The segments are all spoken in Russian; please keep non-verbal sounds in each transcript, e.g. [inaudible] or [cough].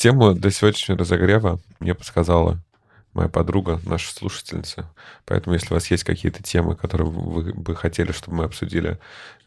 Тему для сегодняшнего разогрева мне подсказала моя подруга, наша слушательница. Поэтому, если у вас есть какие-то темы, которые вы бы хотели, чтобы мы обсудили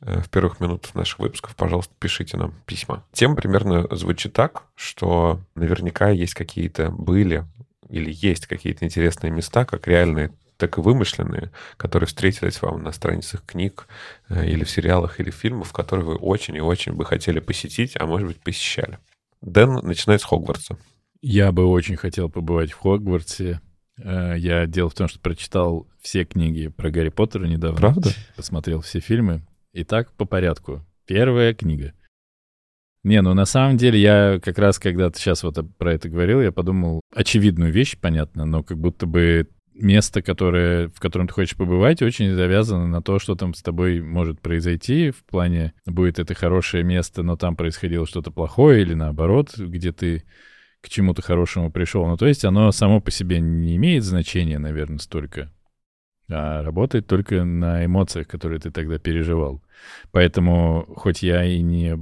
э, в первых минутах наших выпусков, пожалуйста, пишите нам письма. Тема примерно звучит так, что наверняка есть какие-то были или есть какие-то интересные места, как реальные, так и вымышленные, которые встретились вам на страницах книг э, или в сериалах, или фильмах, которые вы очень и очень бы хотели посетить, а может быть, посещали. Дэн начинает с Хогвартса. Я бы очень хотел побывать в Хогвартсе. Э, я дело в том, что прочитал все книги про Гарри Поттера недавно. Правда? Посмотрел все фильмы. Итак, по порядку. Первая книга. Не, ну на самом деле я как раз, когда ты сейчас вот про это говорил, я подумал, очевидную вещь, понятно, но как будто бы место, которое, в котором ты хочешь побывать, очень завязано на то, что там с тобой может произойти. В плане, будет это хорошее место, но там происходило что-то плохое, или наоборот, где ты к чему-то хорошему пришел. Ну, то есть оно само по себе не имеет значения, наверное, столько, а работает только на эмоциях, которые ты тогда переживал. Поэтому, хоть я и не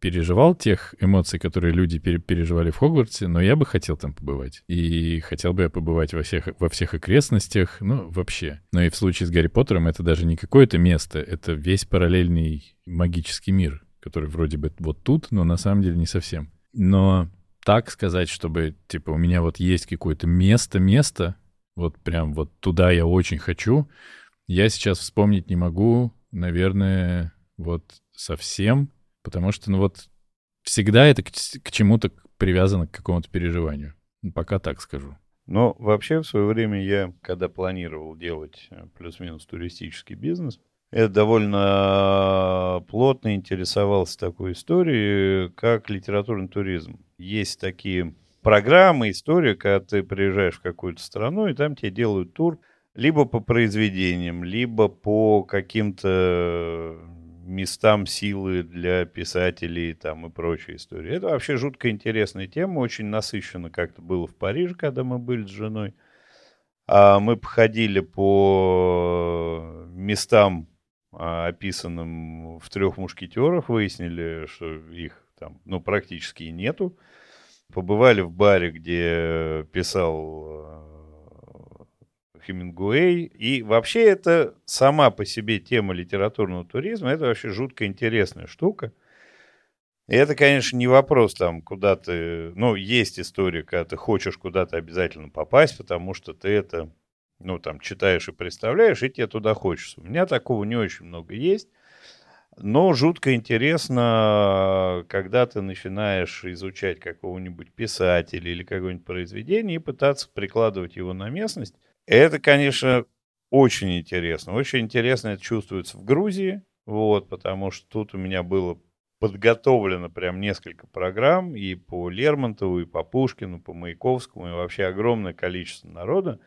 переживал тех эмоций, которые люди переживали в Хогвартсе, но я бы хотел там побывать. И хотел бы я побывать во всех, во всех окрестностях, ну, вообще. Но и в случае с Гарри Поттером это даже не какое-то место, это весь параллельный магический мир, который вроде бы вот тут, но на самом деле не совсем. Но так сказать, чтобы, типа, у меня вот есть какое-то место-место, вот прям вот туда я очень хочу, я сейчас вспомнить не могу, наверное, вот совсем, Потому что, ну вот, всегда это к, к чему-то привязано, к какому-то переживанию. Ну, пока так скажу. Но вообще в свое время я, когда планировал делать э, плюс-минус туристический бизнес, я довольно плотно интересовался такой историей, как литературный туризм. Есть такие программы, истории, когда ты приезжаешь в какую-то страну, и там тебе делают тур либо по произведениям, либо по каким-то местам силы для писателей там и прочие истории. Это вообще жутко интересная тема, очень насыщенно как-то было в Париже, когда мы были с женой. А мы походили по местам, а, описанным в трех мушкетерах, выяснили, что их там ну, практически нету. Побывали в баре, где писал Хемингуэй. И вообще это сама по себе тема литературного туризма, это вообще жутко интересная штука. И это, конечно, не вопрос там, куда ты... Ну, есть история, когда ты хочешь куда-то обязательно попасть, потому что ты это, ну, там, читаешь и представляешь, и тебе туда хочется. У меня такого не очень много есть. Но жутко интересно, когда ты начинаешь изучать какого-нибудь писателя или какое-нибудь произведение и пытаться прикладывать его на местность. Это, конечно, очень интересно. Очень интересно это чувствуется в Грузии, вот, потому что тут у меня было подготовлено прям несколько программ и по Лермонтову, и по Пушкину, по Маяковскому, и вообще огромное количество народа,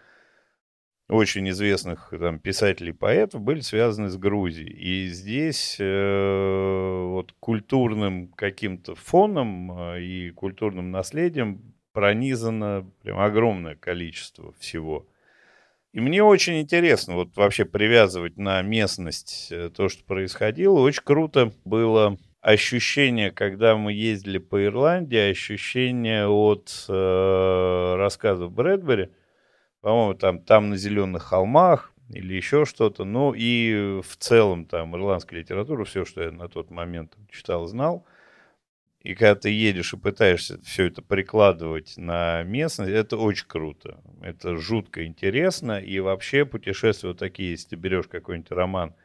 очень известных там, писателей поэтов, были связаны с Грузией. И здесь э, вот культурным каким-то фоном э, и культурным наследием пронизано прям огромное количество всего. И мне очень интересно вот вообще привязывать на местность э, то, что происходило. Очень круто было ощущение, когда мы ездили по Ирландии, ощущение от э, рассказов Брэдбери. По-моему, там, там на зеленых холмах или еще что-то. Ну и в целом там ирландская литература, все, что я на тот момент читал, знал. И когда ты едешь и пытаешься все это прикладывать на местность, это очень круто. Это жутко интересно. И вообще путешествия вот такие, если ты берешь какой-нибудь роман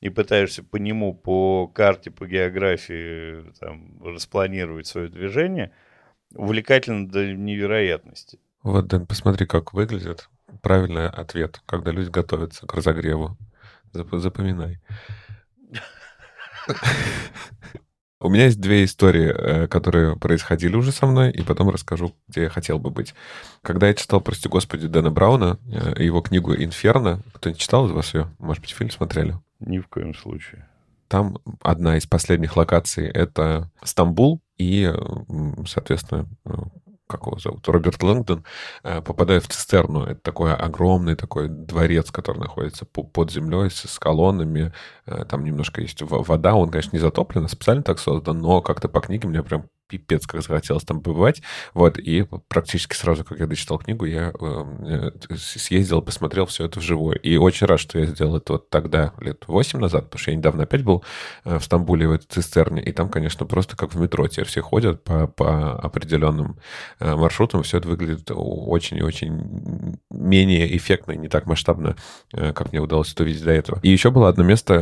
и пытаешься по нему, по карте, по географии там, распланировать свое движение, увлекательно до невероятности. Вот, Дэн, посмотри, как выглядит правильный ответ, когда люди готовятся к разогреву. Запоминай. [laughs] У меня есть две истории, э, которые происходили уже со мной, и потом расскажу, где я хотел бы быть. Когда я читал, прости господи, Дэна Брауна, э, его книгу «Инферно», кто-нибудь читал из вас ее? Может быть, фильм смотрели? Ни в коем случае. Там одна из последних локаций — это Стамбул и, соответственно, э, как его зовут, Роберт Лэнгдон, э, попадает в цистерну. Это такой огромный такой дворец, который находится под землей с колоннами. Э, там немножко есть вода. Он, конечно, не затоплен, а специально так создан, но как-то по книге мне прям пипец, как захотелось там побывать. Вот, и практически сразу, как я дочитал книгу, я э, съездил, посмотрел все это вживую. И очень рад, что я сделал это вот тогда, лет 8 назад, потому что я недавно опять был э, в Стамбуле, в этой цистерне, и там, конечно, просто как в метро теперь все ходят по, по определенным э, маршрутам, все это выглядит очень и очень менее эффектно и не так масштабно, э, как мне удалось это увидеть до этого. И еще было одно место,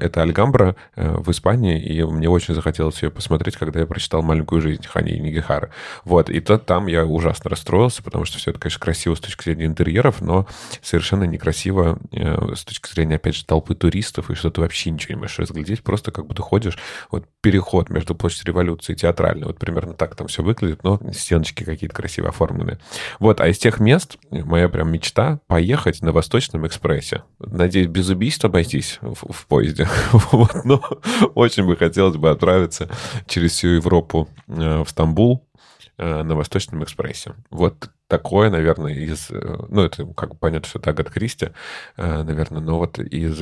это Альгамбра в Испании, и мне очень захотелось ее посмотреть, когда я прочитал «Маленькую жизнь» Хани Нигихара. Вот, и то там я ужасно расстроился, потому что все это, конечно, красиво с точки зрения интерьеров, но совершенно некрасиво с точки зрения, опять же, толпы туристов, и что ты вообще ничего не можешь разглядеть, просто как будто ходишь, вот переход между площадью революции и театральной, вот примерно так там все выглядит, но стеночки какие-то красиво оформлены. Вот, а из тех мест моя прям мечта поехать на Восточном экспрессе. Надеюсь, без убийств обойтись в, в поезде. [laughs] вот, но очень бы хотелось бы отправиться через всю Европу э, в Стамбул э, на Восточном экспрессе. Вот такое, наверное, из... Э, ну, это как бы понятно, что это Агат Кристи, э, наверное, но вот из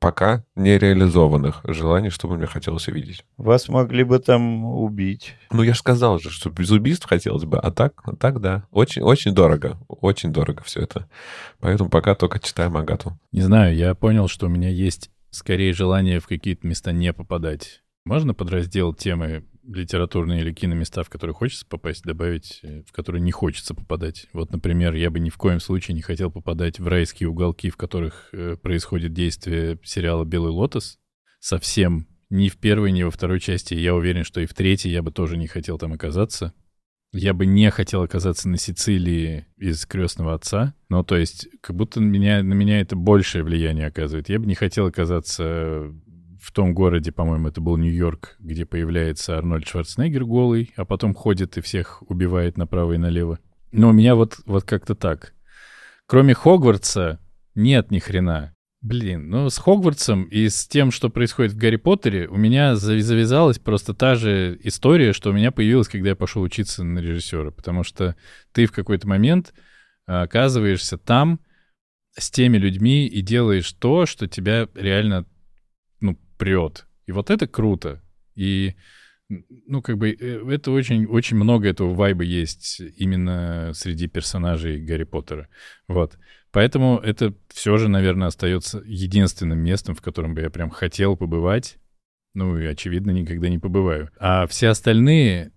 пока нереализованных желаний, что бы мне хотелось увидеть. Вас могли бы там убить. Ну, я же сказал же, что без убийств хотелось бы, а так, а так да. Очень, очень дорого, очень дорого все это. Поэтому пока только читаем Агату. Не знаю, я понял, что у меня есть скорее желание в какие-то места не попадать. Можно подраздел темы литературные или киноместа, в которые хочется попасть, добавить, э, в которые не хочется попадать. Вот, например, я бы ни в коем случае не хотел попадать в райские уголки, в которых э, происходит действие сериала «Белый лотос». Совсем ни в первой, ни во второй части. Я уверен, что и в третьей я бы тоже не хотел там оказаться. Я бы не хотел оказаться на Сицилии из крестного отца. Ну, то есть, как будто меня, на меня это большее влияние оказывает. Я бы не хотел оказаться в том городе, по-моему, это был Нью-Йорк, где появляется Арнольд Шварценеггер голый, а потом ходит и всех убивает направо и налево. Но у меня вот, вот как-то так. Кроме Хогвартса нет ни хрена. Блин, ну с Хогвартсом и с тем, что происходит в Гарри Поттере, у меня завязалась просто та же история, что у меня появилась, когда я пошел учиться на режиссера. Потому что ты в какой-то момент а, оказываешься там с теми людьми и делаешь то, что тебя реально прет. И вот это круто. И, ну, как бы, э, это очень, очень много этого вайба есть именно среди персонажей Гарри Поттера. Вот. Поэтому это все же, наверное, остается единственным местом, в котором бы я прям хотел побывать. Ну, и, очевидно, никогда не побываю. А все остальные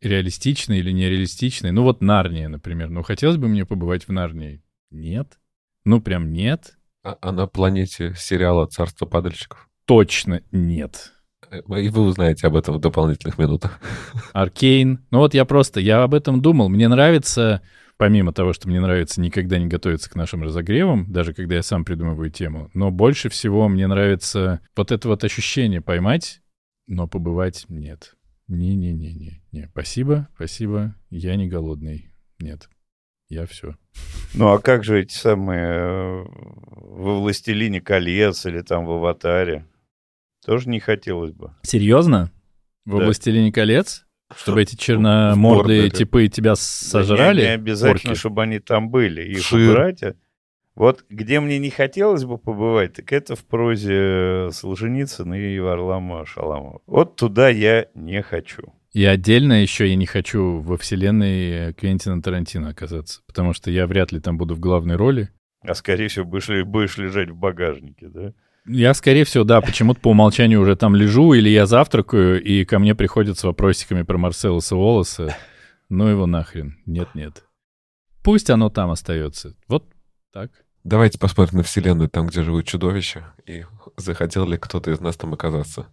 реалистичные или нереалистичные, ну, вот Нарния, например. Ну, хотелось бы мне побывать в Нарнии. Нет. Ну, прям нет. А, а на планете сериала «Царство падальщиков»? Точно нет. Э, и вы узнаете об этом в дополнительных минутах. [laughs] Аркейн. Ну вот я просто, я об этом думал. Мне нравится, помимо того, что мне нравится никогда не готовиться к нашим разогревам, даже когда я сам придумываю тему, но больше всего мне нравится вот это вот ощущение поймать, но побывать нет. Не-не-не-не. не. Спасибо, спасибо. Я не голодный. Нет. Я все. Ну а как же эти самые э, во «Властелине колец» или там в «Аватаре»? Тоже не хотелось бы. Серьезно? В да. «Властелине колец»? Чтобы эти черномордые типы тебя сожрали? Да не, не обязательно, орки. чтобы они там были. Их Шир. братья. Вот где мне не хотелось бы побывать, так это в прозе Солженицына и Варлама Шаламова. Вот туда я не хочу. И отдельно еще я не хочу во вселенной Квентина Тарантино оказаться, потому что я вряд ли там буду в главной роли. А скорее всего будешь, будешь лежать в багажнике, да? Я, скорее всего, да, почему-то по умолчанию уже там лежу, или я завтракаю, и ко мне приходят с вопросиками про Марселоса Уоллеса. Ну его нахрен. Нет-нет. Пусть оно там остается. Вот так. Давайте посмотрим на Вселенную, там, где живут чудовища, и захотел ли кто-то из нас там оказаться.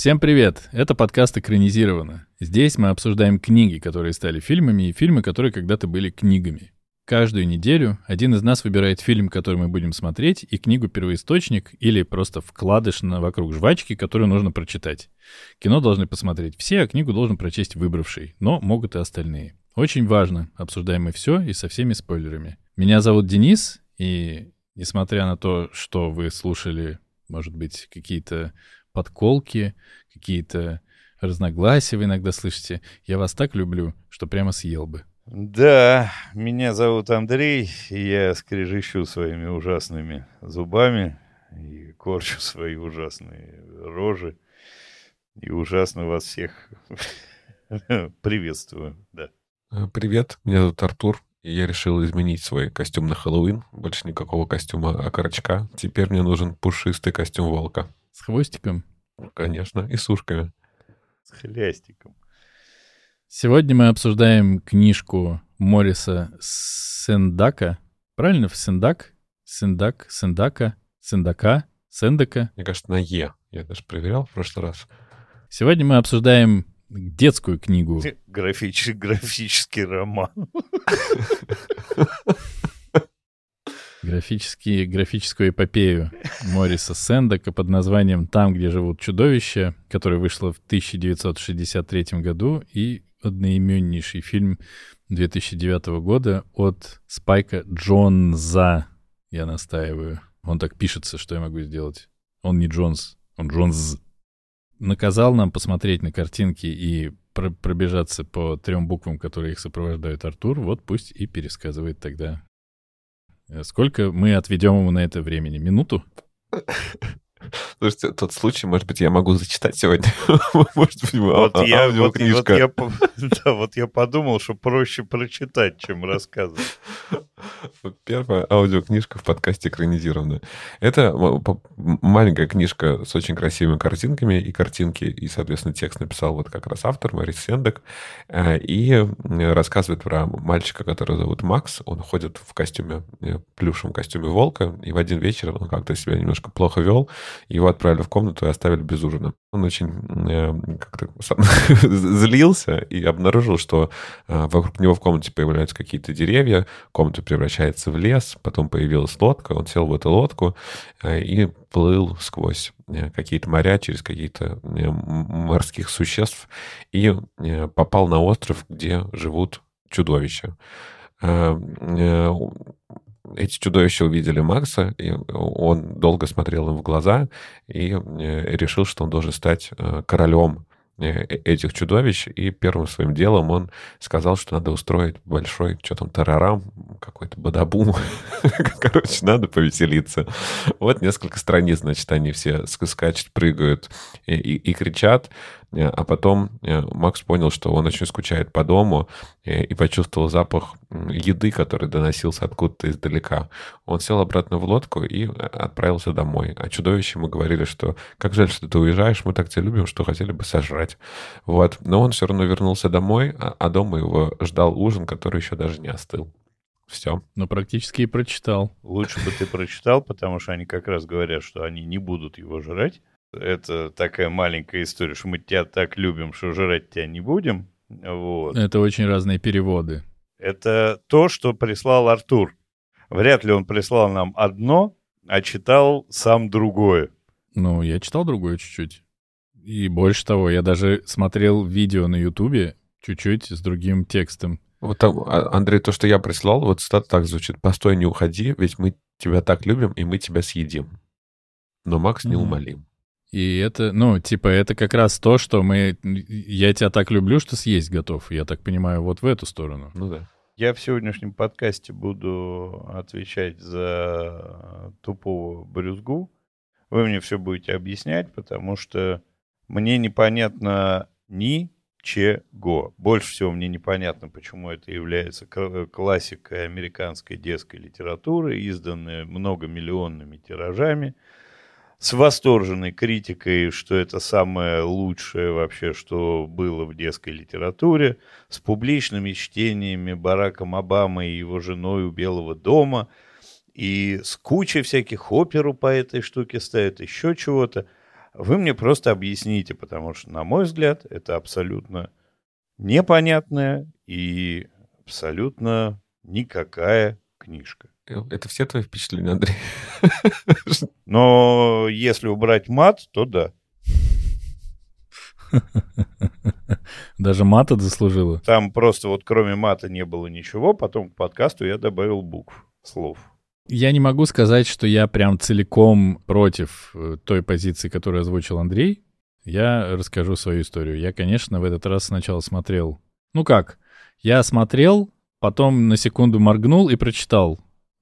Всем привет! Это подкаст «Экранизировано». Здесь мы обсуждаем книги, которые стали фильмами, и фильмы, которые когда-то были книгами. Каждую неделю один из нас выбирает фильм, который мы будем смотреть, и книгу-первоисточник или просто вкладыш на вокруг жвачки, которую нужно прочитать. Кино должны посмотреть все, а книгу должен прочесть выбравший, но могут и остальные. Очень важно, обсуждаем мы все и со всеми спойлерами. Меня зовут Денис, и несмотря на то, что вы слушали, может быть, какие-то подколки, какие-то разногласия вы иногда слышите, я вас так люблю, что прямо съел бы. Да, меня зовут Андрей, и я скрежещу своими ужасными зубами и корчу [laughs] свои ужасные рожи. И ужасно вас всех [laughs] приветствую, да. Э, Привет, меня зовут Артур, и я решил изменить свой костюм на Хэллоуин. Больше никакого костюма окорочка. Теперь мне нужен пушистый костюм волка. С хвостиком. Конечно, и с ушками. С хлястиком. Сегодня мы обсуждаем книжку Мориса Сендака. Правильно? Сендак? Сендак? Сендака? Сендака? Сендака? Мне кажется, на Е. Я даже проверял в прошлый раз. Сегодня мы обсуждаем детскую книгу. [laughs] Графический, графический роман. [laughs] Графический, графическую эпопею Мориса Сендака под названием «Там, где живут чудовища», которая вышла в 1963 году, и одноименнейший фильм 2009 года от Спайка Джонза. Я настаиваю. Он так пишется, что я могу сделать. Он не Джонс, он Джонз. Наказал нам посмотреть на картинки и про- пробежаться по трем буквам, которые их сопровождают Артур. Вот пусть и пересказывает тогда. Э, Сколько мы отведем ему на это времени? Минуту? [laughs] Слушайте, тот случай, может быть, я могу зачитать сегодня. [laughs] Может быть, Вот а- я, вот, вот я, [laughs] да, вот я подумал, что проще прочитать, чем рассказывать. Вот Первая аудиокнижка в подкасте экранизированная. Это маленькая книжка с очень красивыми картинками и картинки, и, соответственно, текст написал вот как раз автор Марис Сендек, э, и рассказывает про мальчика, который зовут Макс. Он ходит в костюме, э, плюшевом костюме волка, и в один вечер он как-то себя немножко плохо вел, его отправили в комнату и оставили без ужина. Он очень э, как-то [laughs] злился и обнаружил, что э, вокруг него в комнате появляются какие-то деревья, комната превращается в лес, потом появилась лодка, он сел в эту лодку э, и плыл сквозь э, какие-то моря, через какие-то э, морских существ и э, попал на остров, где живут чудовища. Эти чудовища увидели Макса, и он долго смотрел им в глаза и э, решил, что он должен стать э, королем э, этих чудовищ, и первым своим делом он сказал, что надо устроить большой, что там, тарарам, какой-то бадабум. [laughs] Короче, надо повеселиться. Вот несколько страниц, значит, они все ск- скачут, прыгают и, и- и кричат, а потом э, Макс понял, что он очень скучает по дому э, и почувствовал запах еды, который доносился откуда-то издалека. Он сел обратно в лодку и э, отправился домой. А чудовище ему говорили, что как жаль, что ты уезжаешь, мы так тебя любим, что хотели бы сожрать. Вот. Но он все равно вернулся домой, а, а дома его ждал ужин, который еще даже не остыл. Все. Ну, практически и прочитал. Лучше бы ты прочитал, потому что они как раз говорят, что они не будут его жрать. Это такая маленькая история, что мы тебя так любим, что жрать тебя не будем. Вот. Это очень разные переводы. Это то, что прислал Артур. Вряд ли он прислал нам одно, а читал сам другое. Ну, я читал другое чуть-чуть. И больше того, я даже смотрел видео на Ютубе чуть-чуть с другим текстом. Вот там, а, Андрей, то, что я прислал, вот цитата так звучит. «Постой, не уходи, ведь мы тебя так любим, и мы тебя съедим». Но Макс Мгм. неумолим. И это, ну, типа, это как раз то, что мы... Я тебя так люблю, что съесть готов. Я так понимаю, вот в эту сторону. Ну да. Я в сегодняшнем подкасте буду отвечать за тупого брюзгу. Вы мне все будете объяснять, потому что мне непонятно ничего. Больше всего мне непонятно, почему это является классикой американской детской литературы, изданной многомиллионными тиражами, с восторженной критикой, что это самое лучшее вообще, что было в детской литературе, с публичными чтениями Бараком Обамы и его женой у Белого дома, и с кучей всяких оперу по этой штуке ставят, еще чего-то. Вы мне просто объясните, потому что, на мой взгляд, это абсолютно непонятная и абсолютно никакая книжка. Это все твои впечатления, Андрей? [laughs] Но если убрать мат, то да. [laughs] Даже мата заслужила. Там просто вот кроме мата не было ничего, потом к подкасту я добавил букв, слов. Я не могу сказать, что я прям целиком против э, той позиции, которую озвучил Андрей. Я расскажу свою историю. Я, конечно, в этот раз сначала смотрел... Ну как? Я смотрел, потом на секунду моргнул и прочитал.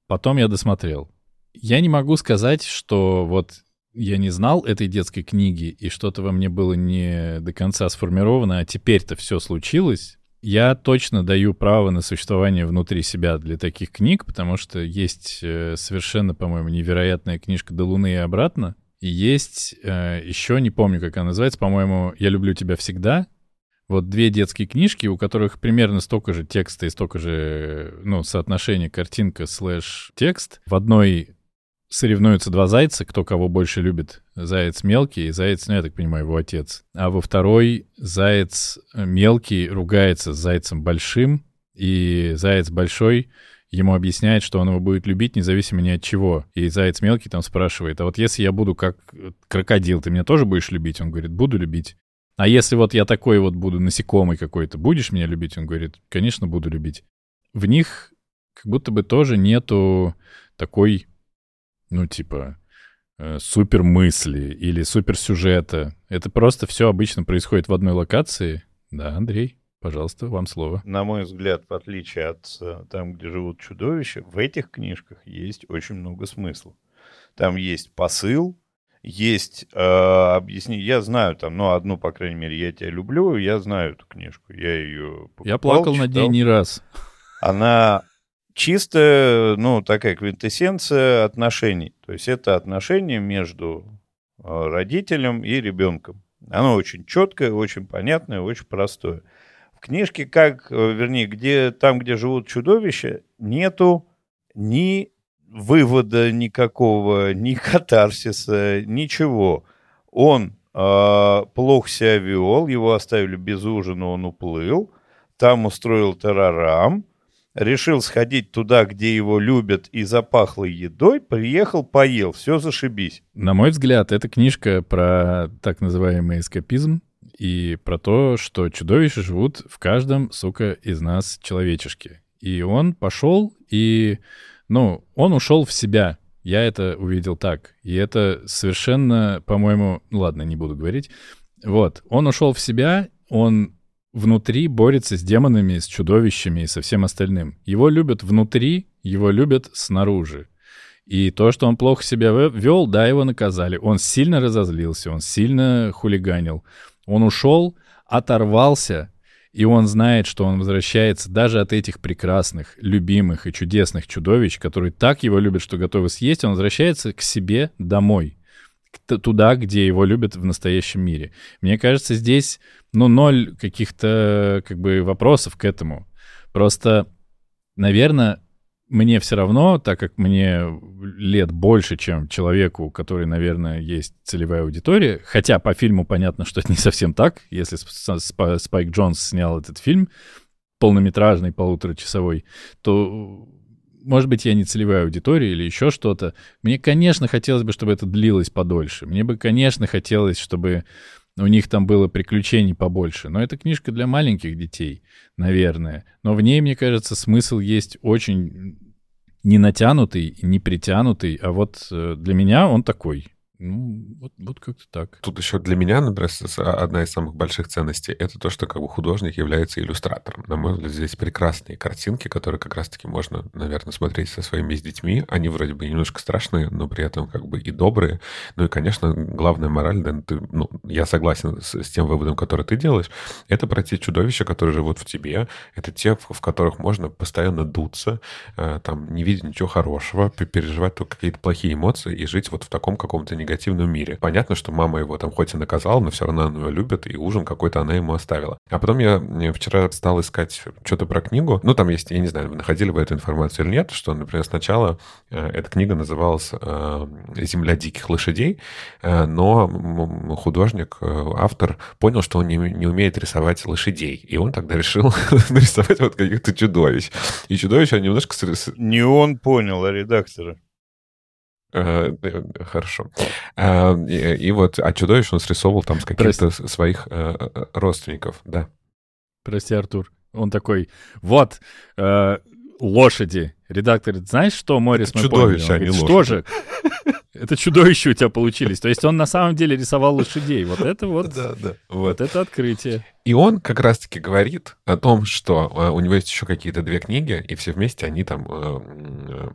Потом я досмотрел. Я не могу сказать, что вот я не знал этой детской книги, и что-то во мне было не до конца сформировано, а теперь-то все случилось, я точно даю право на существование внутри себя для таких книг, потому что есть э, совершенно, по-моему, невероятная книжка «До Луны и обратно», и есть э, еще, не помню, как она называется, по-моему, «Я люблю тебя всегда». Вот две детские книжки, у которых примерно столько же текста и столько же, ну, соотношение картинка слэш текст. В одной соревнуются два зайца, кто кого больше любит. Заяц мелкий и заяц, ну, я так понимаю, его отец. А во второй заяц мелкий ругается с зайцем большим, и заяц большой ему объясняет, что он его будет любить независимо ни от чего. И заяц мелкий там спрашивает, а вот если я буду как крокодил, ты меня тоже будешь любить? Он говорит, буду любить. А если вот я такой вот буду насекомый какой-то, будешь меня любить? Он говорит, конечно, буду любить. В них как будто бы тоже нету такой ну, типа, э, супер мысли или супер сюжета. Это просто все обычно происходит в одной локации. Да, Андрей, пожалуйста, вам слово. На мой взгляд, в отличие от э, там, где живут чудовища, в этих книжках есть очень много смысла. Там есть посыл, есть э, объяснение. Я знаю там, ну, одну, по крайней мере, я тебя люблю, я знаю эту книжку. Я ее покупал, Я плакал читал. над ней не раз. Она чисто, ну, такая квинтэссенция отношений. То есть это отношения между а, родителем и ребенком. Оно очень четкое, очень понятное, очень простое. В книжке, как, э, вернее, где, там, где живут чудовища, нету ни вывода никакого, ни катарсиса, ничего. Он э, плохо себя вел, его оставили без ужина, он уплыл, там устроил террорам, решил сходить туда, где его любят, и запахло едой, приехал, поел, все зашибись. На мой взгляд, эта книжка про так называемый эскапизм и про то, что чудовища живут в каждом, сука, из нас человечешке. И он пошел и, ну, он ушел в себя. Я это увидел так. И это совершенно, по-моему, ладно, не буду говорить. Вот, он ушел в себя, он внутри борется с демонами, с чудовищами и со всем остальным. Его любят внутри, его любят снаружи. И то, что он плохо себя вел, да, его наказали. Он сильно разозлился, он сильно хулиганил. Он ушел, оторвался, и он знает, что он возвращается даже от этих прекрасных, любимых и чудесных чудовищ, которые так его любят, что готовы съесть, он возвращается к себе домой туда, где его любят в настоящем мире. Мне кажется, здесь, ну, ноль каких-то, как бы, вопросов к этому. Просто, наверное, мне все равно, так как мне лет больше, чем человеку, который, наверное, есть целевая аудитория, хотя по фильму понятно, что это не совсем так, если Спайк Джонс снял этот фильм, полнометражный, полуторачасовой, то может быть, я не целевая аудитория или еще что-то. Мне, конечно, хотелось бы, чтобы это длилось подольше. Мне бы, конечно, хотелось, чтобы у них там было приключений побольше. Но это книжка для маленьких детей, наверное. Но в ней, мне кажется, смысл есть очень не натянутый, не притянутый, а вот э, для меня он такой. Ну, вот, вот как-то так. Тут еще для меня, например, одна из самых больших ценностей — это то, что как бы художник является иллюстратором. На мой взгляд, здесь прекрасные картинки, которые как раз-таки можно, наверное, смотреть со своими с детьми. Они вроде бы немножко страшные, но при этом как бы и добрые. Ну и, конечно, главная мораль, да, ты, ну, я согласен с, с тем выводом, который ты делаешь, это про те чудовища, которые живут в тебе. Это те, в, в которых можно постоянно дуться, э, там, не видеть ничего хорошего, переживать только какие-то плохие эмоции и жить вот в таком каком-то мире. Понятно, что мама его там хоть и наказала, но все равно она его любит, и ужин какой-то она ему оставила. А потом я вчера стал искать что-то про книгу. Ну, там есть, я не знаю, вы находили вы эту информацию или нет, что, например, сначала э, эта книга называлась э, «Земля диких лошадей», э, но художник, автор понял, что он не, не умеет рисовать лошадей, и он тогда решил [laughs] нарисовать вот каких-то чудовищ. И чудовища немножко... Не он понял, а редакторы. Э, э, хорошо. А, и вот, а чудовище он срисовывал там с каких-то своих э, родственников, да. Прости, Артур. Он такой, вот, лошади. Редактор, знаешь, что, Морис, мы чудовище, поняли? Он говорит, что же? Это чудовища у тебя получились. То есть он на самом деле рисовал лошадей. Вот это вот, да, да. вот это открытие. И он как раз-таки говорит о том, что э, у него есть еще какие-то две книги, и все вместе они там э, э,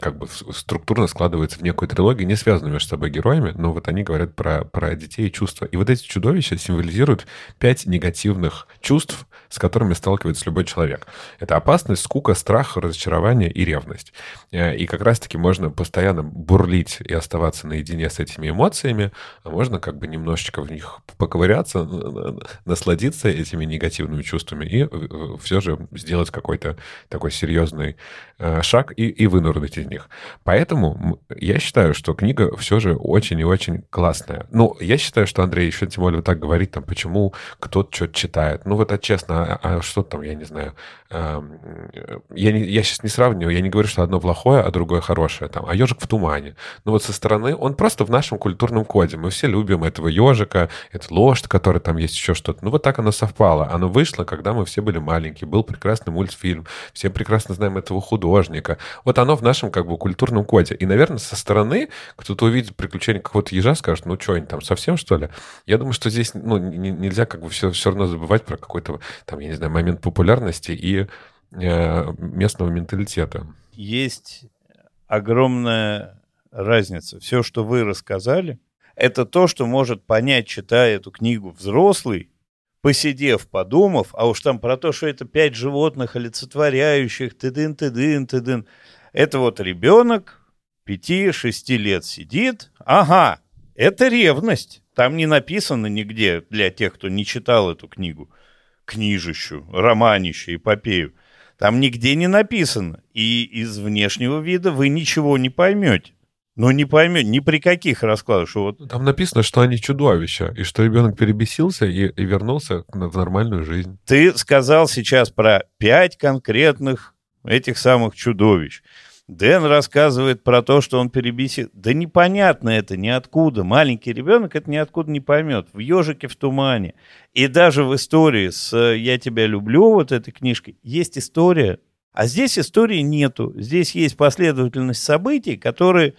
как бы структурно складываются в некую трилогию, не связанную между собой героями, но вот они говорят про, про детей и чувства. И вот эти чудовища символизируют пять негативных чувств, с которыми сталкивается любой человек. Это опасность, скука, страх, разочарование и ревность. И как раз-таки можно постоянно бурлить и оставаться наедине с этими эмоциями, а можно как бы немножечко в них поковыряться, насладиться этими негативными чувствами и э, все же сделать какой-то такой серьезный э, шаг и, и вынырнуть из них. Поэтому я считаю, что книга все же очень и очень классная. Ну, я считаю, что Андрей еще тем более так говорит, там, почему кто-то что-то читает. Ну, вот это честно, а, а что там, я не знаю. Э, я, не, я сейчас не сравниваю, я не говорю, что одно плохое, а другое хорошее. Там, а ежик в тумане. Ну, вот со стороны, он просто в нашем культурном коде. Мы все любим этого ежика, это лошадь, который там есть еще что-то. Ну, вот так оно совпало. Оно вышло, когда мы все были маленькие. Был прекрасный мультфильм. Все прекрасно знаем этого художника. Вот оно в нашем как бы культурном коде. И, наверное, со стороны кто-то увидит приключения какого-то ежа, скажет, ну что, они там совсем, что ли? Я думаю, что здесь ну, нельзя как бы все, все равно забывать про какой-то, там, я не знаю, момент популярности и э, местного менталитета. Есть огромная разница. Все, что вы рассказали, это то, что может понять, читая эту книгу взрослый, посидев, подумав, а уж там про то, что это пять животных олицетворяющих, тыдын, тыдын, тыдын. Это вот ребенок пяти-шести лет сидит, ага, это ревность. Там не написано нигде для тех, кто не читал эту книгу, книжищу, романище, эпопею. Там нигде не написано. И из внешнего вида вы ничего не поймете. Ну, не поймет, ни при каких раскладах. Что вот... Там написано, что они чудовища, и что ребенок перебесился и, и вернулся в нормальную жизнь. Ты сказал сейчас про пять конкретных этих самых чудовищ. Дэн рассказывает про то, что он перебесил. Да непонятно это ниоткуда. Маленький ребенок это ниоткуда не поймет. В «Ежике в тумане». И даже в истории с «Я тебя люблю», вот этой книжкой, есть история. А здесь истории нету. Здесь есть последовательность событий, которые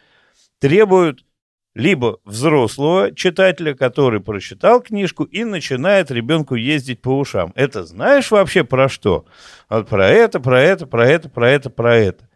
требуют либо взрослого читателя, который прочитал книжку и начинает ребенку ездить по ушам. Это знаешь вообще про что? Вот про это, про это, про это, про это, про это.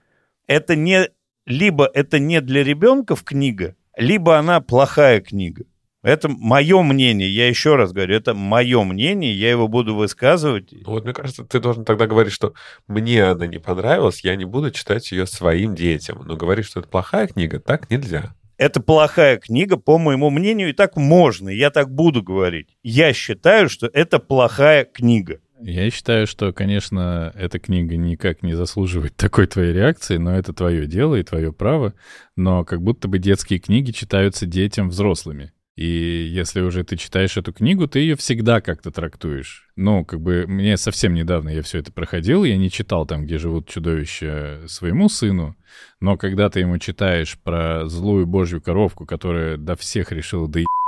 Это не либо это не для ребенка в книга, либо она плохая книга. Это мое мнение, я еще раз говорю, это мое мнение, я его буду высказывать. Вот мне кажется, ты должен тогда говорить, что мне она не понравилась, я не буду читать ее своим детям. Но говорить, что это плохая книга, так нельзя это плохая книга, по моему мнению, и так можно, я так буду говорить. Я считаю, что это плохая книга. Я считаю, что, конечно, эта книга никак не заслуживает [laughs] такой твоей реакции, но это твое дело и твое право. Но как будто бы детские книги читаются детям взрослыми. И если уже ты читаешь эту книгу, ты ее всегда как-то трактуешь. Ну, как бы мне совсем недавно я все это проходил, я не читал там, где живут чудовища своему сыну, но когда ты ему читаешь про злую божью коровку, которая до всех решила доебаться,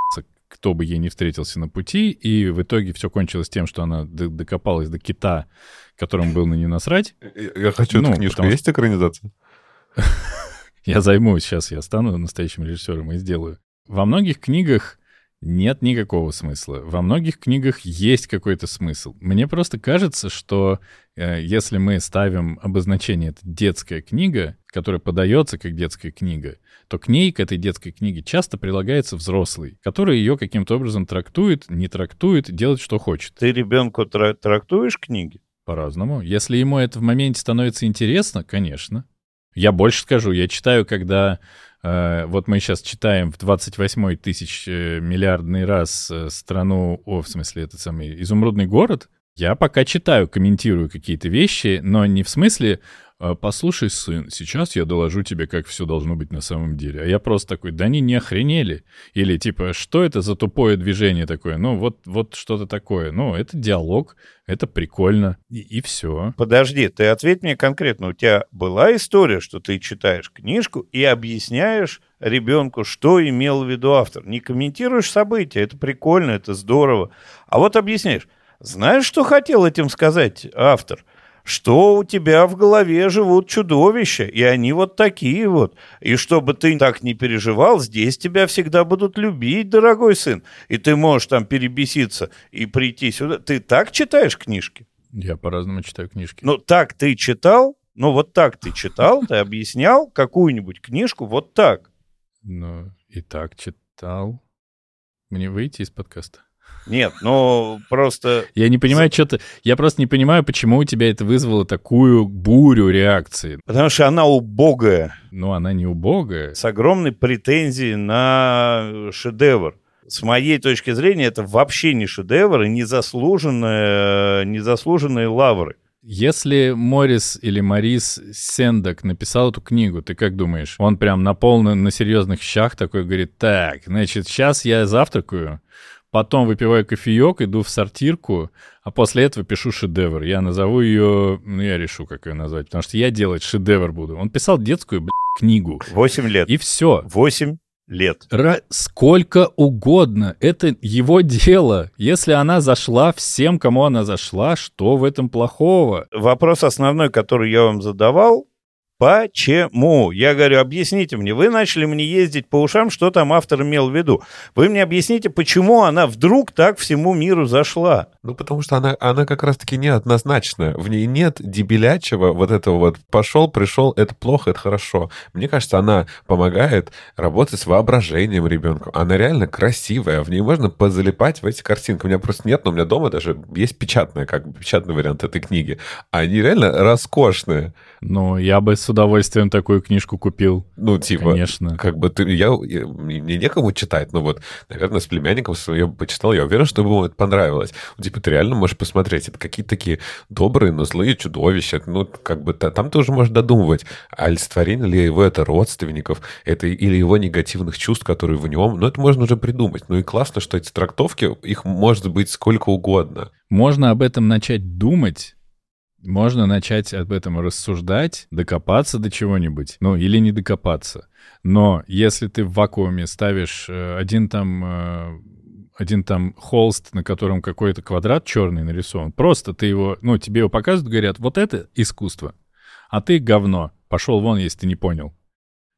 кто бы ей не встретился на пути, и в итоге все кончилось тем, что она докопалась до кита, которому был на нее насрать. Я хочу ну, эту книжку. Потому... Есть экранизация? [laughs] Я займусь сейчас, я стану настоящим режиссером и сделаю. Во многих книгах нет никакого смысла. Во многих книгах есть какой-то смысл. Мне просто кажется, что э, если мы ставим обозначение «это детская книга», которая подается как детская книга, то к ней, к этой детской книге, часто прилагается взрослый, который ее каким-то образом трактует, не трактует, делает, что хочет. Ты ребенку тра- трактуешь книги? По-разному. Если ему это в моменте становится интересно, конечно. Я больше скажу, я читаю, когда вот мы сейчас читаем в 28 тысяч э, миллиардный раз э, страну, о, в смысле, этот самый изумрудный город. Я пока читаю, комментирую какие-то вещи, но не в смысле «А, послушай, сын, сейчас я доложу тебе, как все должно быть на самом деле. А я просто такой, да они не охренели. Или типа, что это за тупое движение такое? Ну, вот, вот что-то такое. Ну, это диалог, это прикольно, и, и все. Подожди, ты ответь мне конкретно. У тебя была история, что ты читаешь книжку и объясняешь ребенку, что имел в виду автор. Не комментируешь события, это прикольно, это здорово. А вот объясняешь, знаешь, что хотел этим сказать автор? Что у тебя в голове живут чудовища, и они вот такие вот. И чтобы ты так не переживал, здесь тебя всегда будут любить, дорогой сын. И ты можешь там перебеситься и прийти сюда. Ты так читаешь книжки? Я по-разному читаю книжки. Ну, так ты читал? Ну, вот так ты читал, ты объяснял какую-нибудь книжку вот так. Ну, и так читал. Мне выйти из подкаста? Нет, ну просто... Я не понимаю, что ты... Я просто не понимаю, почему у тебя это вызвало такую бурю реакции. Потому что она убогая. Ну, она не убогая. С огромной претензией на шедевр. С моей точки зрения, это вообще не шедевр и незаслуженные, незаслуженные лавры. Если Морис или Марис Сендок написал эту книгу, ты как думаешь? Он прям на полном, на серьезных щах такой говорит, так, значит, сейчас я завтракаю, потом выпиваю кофеек, иду в сортирку, а после этого пишу шедевр. Я назову ее, ну, я решу, как ее назвать, потому что я делать шедевр буду. Он писал детскую, блядь, книгу. Восемь лет. И все. Восемь лет. Ра- сколько угодно. Это его дело. Если она зашла всем, кому она зашла, что в этом плохого? Вопрос основной, который я вам задавал, Почему? Я говорю, объясните мне. Вы начали мне ездить по ушам, что там автор имел в виду. Вы мне объясните, почему она вдруг так всему миру зашла. Ну, потому что она, она как раз-таки неоднозначная. В ней нет дебелячего вот этого вот «пошел, пришел, это плохо, это хорошо». Мне кажется, она помогает работать с воображением ребенка. Она реально красивая, в ней можно позалипать в эти картинки. У меня просто нет, но у меня дома даже есть печатная, как бы печатный вариант этой книги. Они реально роскошные. Ну, я бы с удовольствием такую книжку купил. Ну, типа, Конечно. как бы ты, я, я- мне некому читать, но вот, наверное, с племянником своим почитал, я уверен, что ему это понравилось. Ну, типа, ты реально можешь посмотреть, это какие-то такие добрые, но злые чудовища, ну, как бы та- там ты уже можешь додумывать, а олицетворение ли его это родственников, это или его негативных чувств, которые в нем, ну, это можно уже придумать. Ну, и классно, что эти трактовки, их может быть сколько угодно. Можно об этом начать думать, можно начать об этом рассуждать, докопаться до чего-нибудь, ну или не докопаться. Но если ты в вакууме ставишь э, один там э, один там холст, на котором какой-то квадрат черный нарисован, просто ты его, ну тебе его показывают, говорят, вот это искусство, а ты говно, пошел вон, если ты не понял.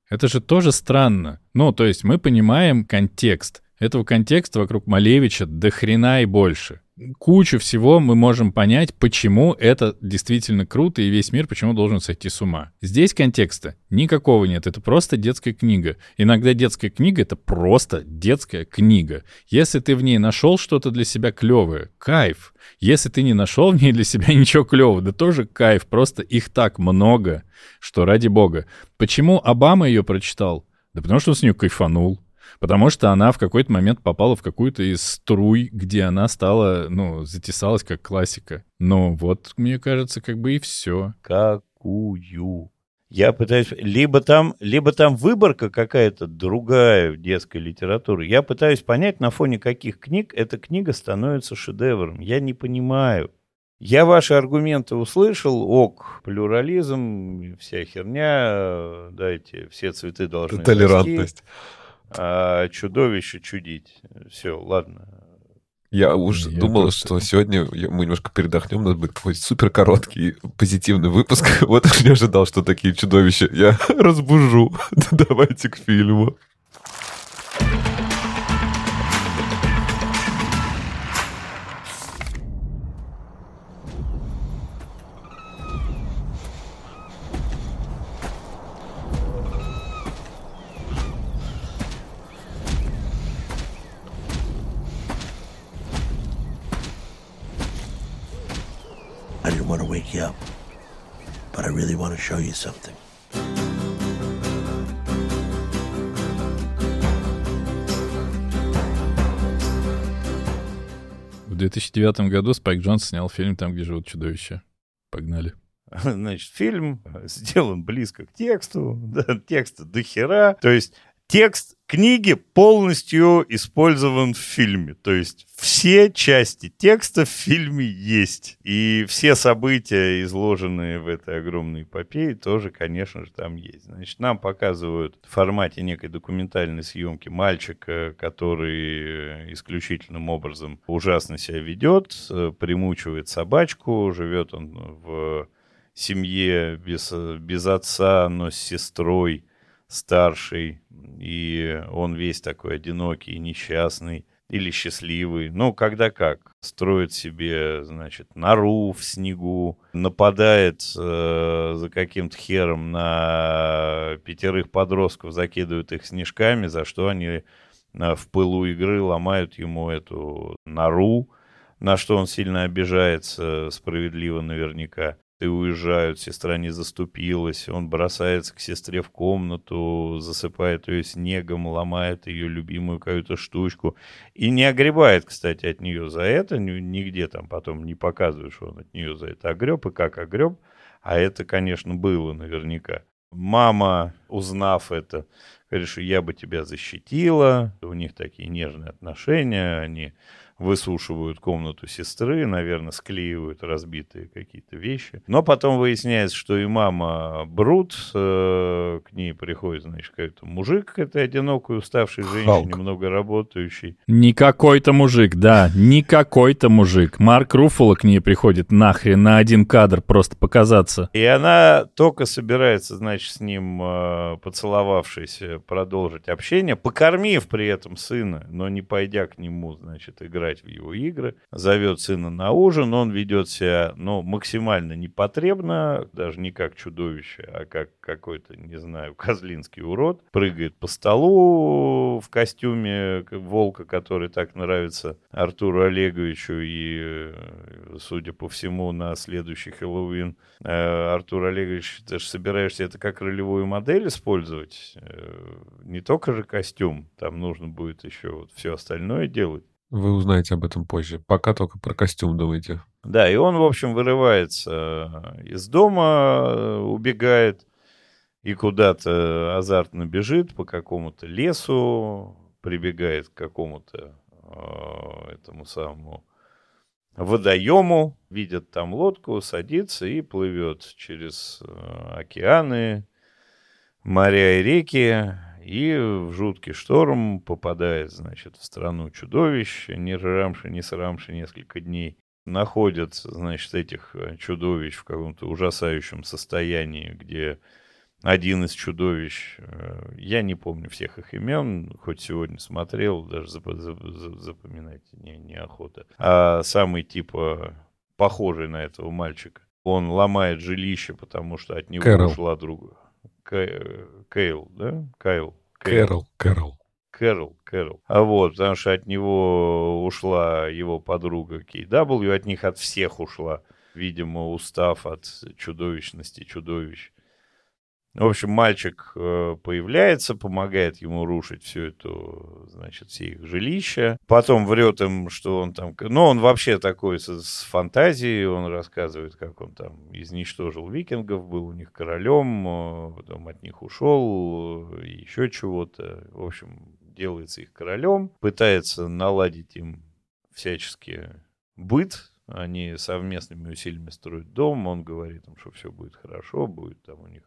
Это же тоже странно. Ну, то есть мы понимаем контекст. Этого контекста вокруг Малевича до хрена и больше. Кучу всего мы можем понять, почему это действительно круто, и весь мир почему должен сойти с ума. Здесь контекста никакого нет, это просто детская книга. Иногда детская книга — это просто детская книга. Если ты в ней нашел что-то для себя клевое, кайф. Если ты не нашел в ней для себя [laughs] ничего клевого, да тоже кайф, просто их так много, что ради бога. Почему Обама ее прочитал? Да потому что он с нее кайфанул. Потому что она в какой-то момент попала в какую-то из струй, где она стала, ну, затесалась как классика. Ну, вот, мне кажется, как бы и все. Какую? Я пытаюсь... Либо там, либо там выборка какая-то другая в детской литературе. Я пытаюсь понять, на фоне каких книг эта книга становится шедевром. Я не понимаю. Я ваши аргументы услышал, ок, плюрализм, вся херня, э, дайте, все цветы должны расти, Толерантность. А чудовище чудить. Все, ладно. Я уже Я думал, просто- что сегодня мы немножко передохнем, нас будет какой-то супер короткий позитивный выпуск. [laughs] Вот не ожидал, что такие чудовища. Я [laughs] разбужу. [laughs] Давайте к фильму. But I really want to show you something. В 2009 году Спайк Джонс снял фильм «Там, где живут чудовища». Погнали. [laughs] Значит, фильм сделан близко к тексту, [laughs] да, текста до хера. То есть текст книги полностью использован в фильме. То есть все части текста в фильме есть. И все события, изложенные в этой огромной эпопее, тоже, конечно же, там есть. Значит, нам показывают в формате некой документальной съемки мальчика, который исключительным образом ужасно себя ведет, примучивает собачку, живет он в семье без, без отца, но с сестрой старшей, и он весь такой одинокий, несчастный или счастливый. Ну, когда как. Строит себе, значит, нору в снегу, нападает э, за каким-то хером на пятерых подростков, закидывает их снежками, за что они э, в пылу игры ломают ему эту нору, на что он сильно обижается, справедливо наверняка и уезжают, сестра не заступилась, он бросается к сестре в комнату, засыпает ее снегом, ломает ее любимую какую-то штучку и не огребает, кстати, от нее за это, нигде там потом не показывают, что он от нее за это огреб и как огреб, а это, конечно, было наверняка. Мама, узнав это, говорит, что я бы тебя защитила, у них такие нежные отношения, они высушивают комнату сестры, наверное, склеивают разбитые какие-то вещи. Но потом выясняется, что и мама Брут, э, к ней приходит, значит, какой-то мужик, этой одинокой, уставшей женщине, много работающий. Не какой-то мужик, да, не какой-то мужик. Марк Руффало к ней приходит нахрен на один кадр просто показаться. И она только собирается, значит, с ним, э, поцеловавшись, продолжить общение, покормив при этом сына, но не пойдя к нему, значит, играть играть в его игры, зовет сына на ужин, он ведет себя, ну, максимально непотребно, даже не как чудовище, а как какой-то, не знаю, [laughs] козлинский урод, прыгает по столу в костюме волка, который так нравится Артуру Олеговичу, и, э, судя по всему, на следующий Хэллоуин э, Артур Олегович, ты же собираешься это как ролевую модель использовать, э, не только же костюм, там нужно будет еще вот все остальное делать. Вы узнаете об этом позже. Пока только про костюм думайте. Да, и он, в общем, вырывается э, из дома, э, убегает и куда-то азартно бежит по какому-то лесу, прибегает к какому-то э, этому самому водоему, видит там лодку, садится и плывет через э, океаны, моря и реки, и в жуткий шторм попадает, значит, в страну чудовищ, не рамши, не срамши несколько дней. Находят, значит, этих э, чудовищ в каком-то ужасающем состоянии, где один из чудовищ, э, я не помню всех их имен, хоть сегодня смотрел, даже запоминать не, неохота. А самый типа похожий на этого мальчика. Он ломает жилище, потому что от него Кэрол. ушла другая. Кейл, да? Кайл. Кэрол, Кэрол. Кэрол, Кэрол. А вот, потому что от него ушла его подруга KW, от них от всех ушла, видимо, устав от чудовищности чудовищ. В общем, мальчик э, появляется, помогает ему рушить всю эту, значит, все их жилища. Потом врет им, что он там... Ну, он вообще такой с, с фантазией, он рассказывает, как он там изничтожил викингов, был у них королем, э, потом от них ушел, э, еще чего-то. В общем, делается их королем, пытается наладить им всячески быт, они совместными усилиями строят дом, он говорит им, что все будет хорошо, будет там у них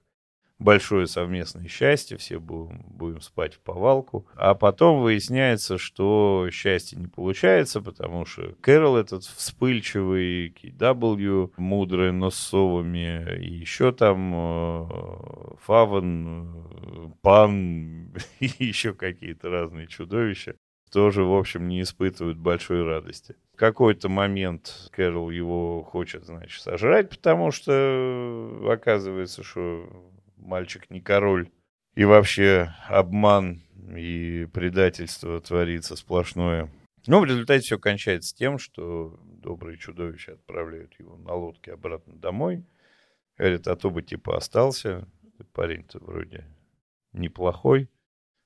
большое совместное счастье, все будем, будем спать в повалку. А потом выясняется, что счастье не получается, потому что Кэрол этот вспыльчивый, KW мудрый, но с совами, и еще там э, Фаван, Пан [laughs] и еще какие-то разные чудовища тоже, в общем, не испытывают большой радости. В какой-то момент Кэрол его хочет, значит, сожрать, потому что э, оказывается, что мальчик не король. И вообще обман и предательство творится сплошное. Но в результате все кончается тем, что добрые чудовища отправляют его на лодке обратно домой. Говорят, а то бы типа остался. Парень-то вроде неплохой.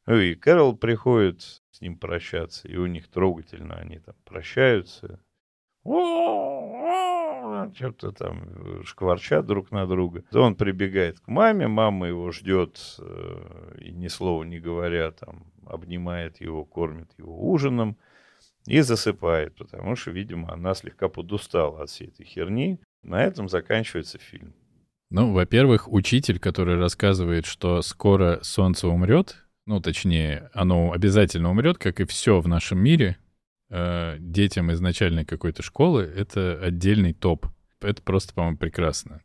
Ну и Кэрол приходит с ним прощаться, и у них трогательно они там прощаются. Что-то там э, шкварчат друг на друга. Он прибегает к маме, мама его ждет, э, и ни слова не говоря, там, обнимает его, кормит его ужином и засыпает, потому что, видимо, она слегка подустала от всей этой херни. На этом заканчивается фильм. Ну, во-первых, учитель, который рассказывает, что скоро солнце умрет, ну, точнее, оно обязательно умрет, как и все в нашем мире, э, детям из начальной какой-то школы, это отдельный топ. Это просто, по-моему, прекрасно.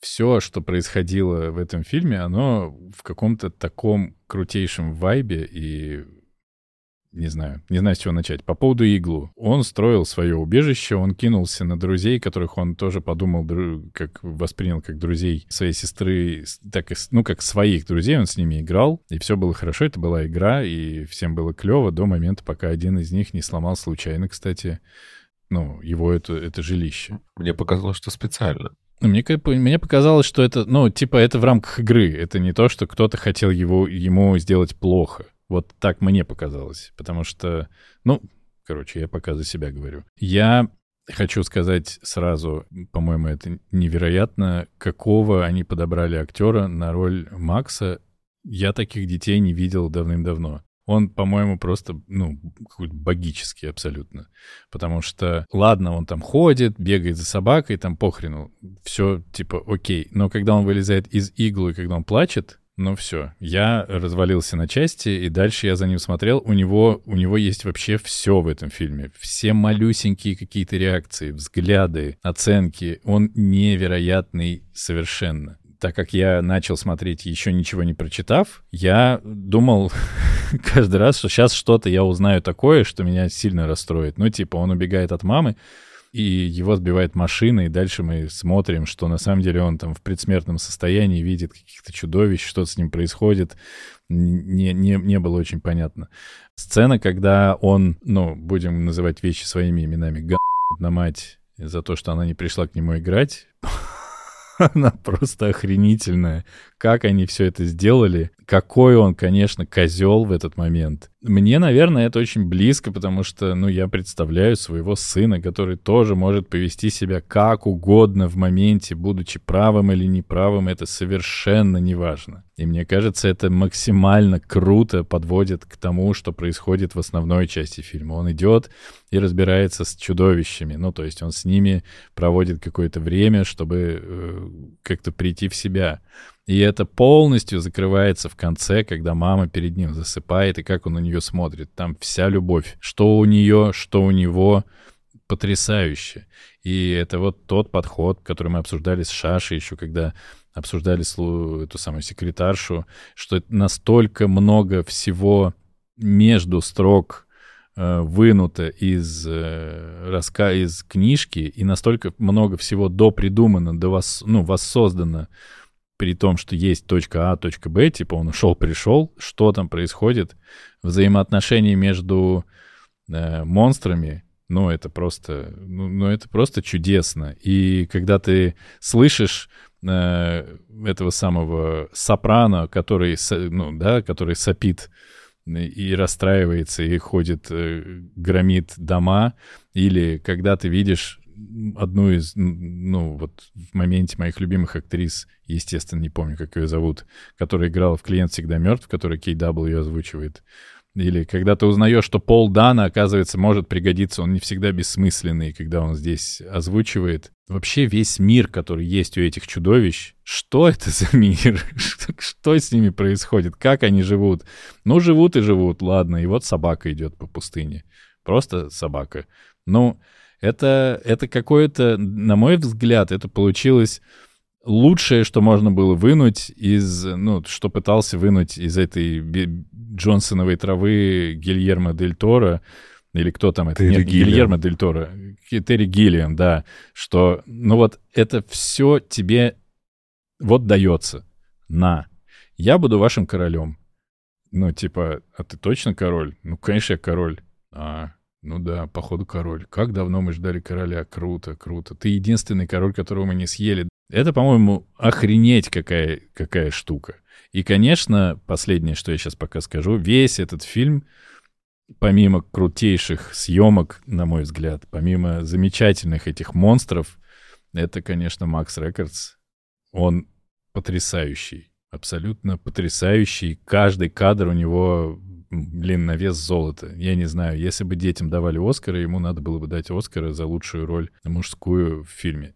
Все, что происходило в этом фильме, оно в каком-то таком крутейшем вайбе и не знаю, не знаю, с чего начать. По поводу иглу. Он строил свое убежище, он кинулся на друзей, которых он тоже подумал, как воспринял как друзей своей сестры, так и, ну, как своих друзей, он с ними играл, и все было хорошо, это была игра, и всем было клево до момента, пока один из них не сломал случайно, кстати, ну, его это, это жилище. Мне показалось, что специально. Ну, мне, мне показалось, что это, ну, типа, это в рамках игры. Это не то, что кто-то хотел его, ему сделать плохо. Вот так мне показалось. Потому что, ну, короче, я пока за себя говорю. Я хочу сказать сразу, по-моему, это невероятно, какого они подобрали актера на роль Макса. Я таких детей не видел давным-давно. Он, по-моему, просто, ну, какой-то богический абсолютно. Потому что, ладно, он там ходит, бегает за собакой, там похрену, все типа окей. Но когда он вылезает из иглы, когда он плачет, ну все, я развалился на части, и дальше я за ним смотрел. У него, у него есть вообще все в этом фильме. Все малюсенькие какие-то реакции, взгляды, оценки. Он невероятный совершенно. Так как я начал смотреть еще ничего не прочитав, я думал [laughs] каждый раз, что сейчас что-то я узнаю такое, что меня сильно расстроит. Ну, типа, он убегает от мамы, и его сбивает машина, и дальше мы смотрим, что на самом деле он там в предсмертном состоянии видит каких-то чудовищ, что с ним происходит, не, не, не было очень понятно. Сцена, когда он, ну, будем называть вещи своими именами, га на мать за то, что она не пришла к нему играть, [laughs] она просто охренительная. Как они все это сделали. Какой он, конечно, козел в этот момент. Мне, наверное, это очень близко, потому что, ну, я представляю своего сына, который тоже может повести себя как угодно в моменте, будучи правым или неправым, это совершенно не важно. И мне кажется, это максимально круто подводит к тому, что происходит в основной части фильма. Он идет и разбирается с чудовищами, ну, то есть он с ними проводит какое-то время, чтобы э, как-то прийти в себя. И это полностью закрывается в конце, когда мама перед ним засыпает, и как он на нее смотрит. Там вся любовь. Что у нее, что у него. Потрясающе. И это вот тот подход, который мы обсуждали с Шашей еще, когда обсуждали эту самую секретаршу, что настолько много всего между строк э, вынуто из, э, раска... из книжки, и настолько много всего допридумано, до вас, ну, воссоздано при том, что есть точка А, точка Б, типа он ушел, пришел, что там происходит, взаимоотношения между э, монстрами, ну, это просто, ну, ну, это просто чудесно. И когда ты слышишь э, этого самого сопрано, который, ну, да, который сопит и расстраивается, и ходит, э, громит дома, или когда ты видишь одну из, ну, вот в моменте моих любимых актрис, естественно, не помню, как ее зовут, которая играла в «Клиент всегда мертв», который KW озвучивает. Или когда ты узнаешь, что Пол Дана, оказывается, может пригодиться, он не всегда бессмысленный, когда он здесь озвучивает. Вообще весь мир, который есть у этих чудовищ, что это за [laughs] мир? Что с ними происходит? Как они живут? Ну, живут и живут, ладно. И вот собака идет по пустыне. Просто собака. Ну, это, это какое-то, на мой взгляд, это получилось лучшее, что можно было вынуть из, ну, что пытался вынуть из этой Джонсоновой травы Гильермо Дель Торо, или кто там это? Терри Нет, Гиллиам. Гильермо Дель Торо. Терри Гиллиан, да. Что, ну вот это все тебе вот дается. На. Я буду вашим королем. Ну, типа, а ты точно король? Ну, конечно, я король. А, ну да, походу король. Как давно мы ждали короля. Круто, круто. Ты единственный король, которого мы не съели. Это, по-моему, охренеть какая, какая штука. И, конечно, последнее, что я сейчас пока скажу, весь этот фильм, помимо крутейших съемок, на мой взгляд, помимо замечательных этих монстров, это, конечно, Макс Рекордс. Он потрясающий, абсолютно потрясающий. Каждый кадр у него, блин, на вес золота. Я не знаю, если бы детям давали Оскара, ему надо было бы дать Оскара за лучшую роль мужскую в фильме.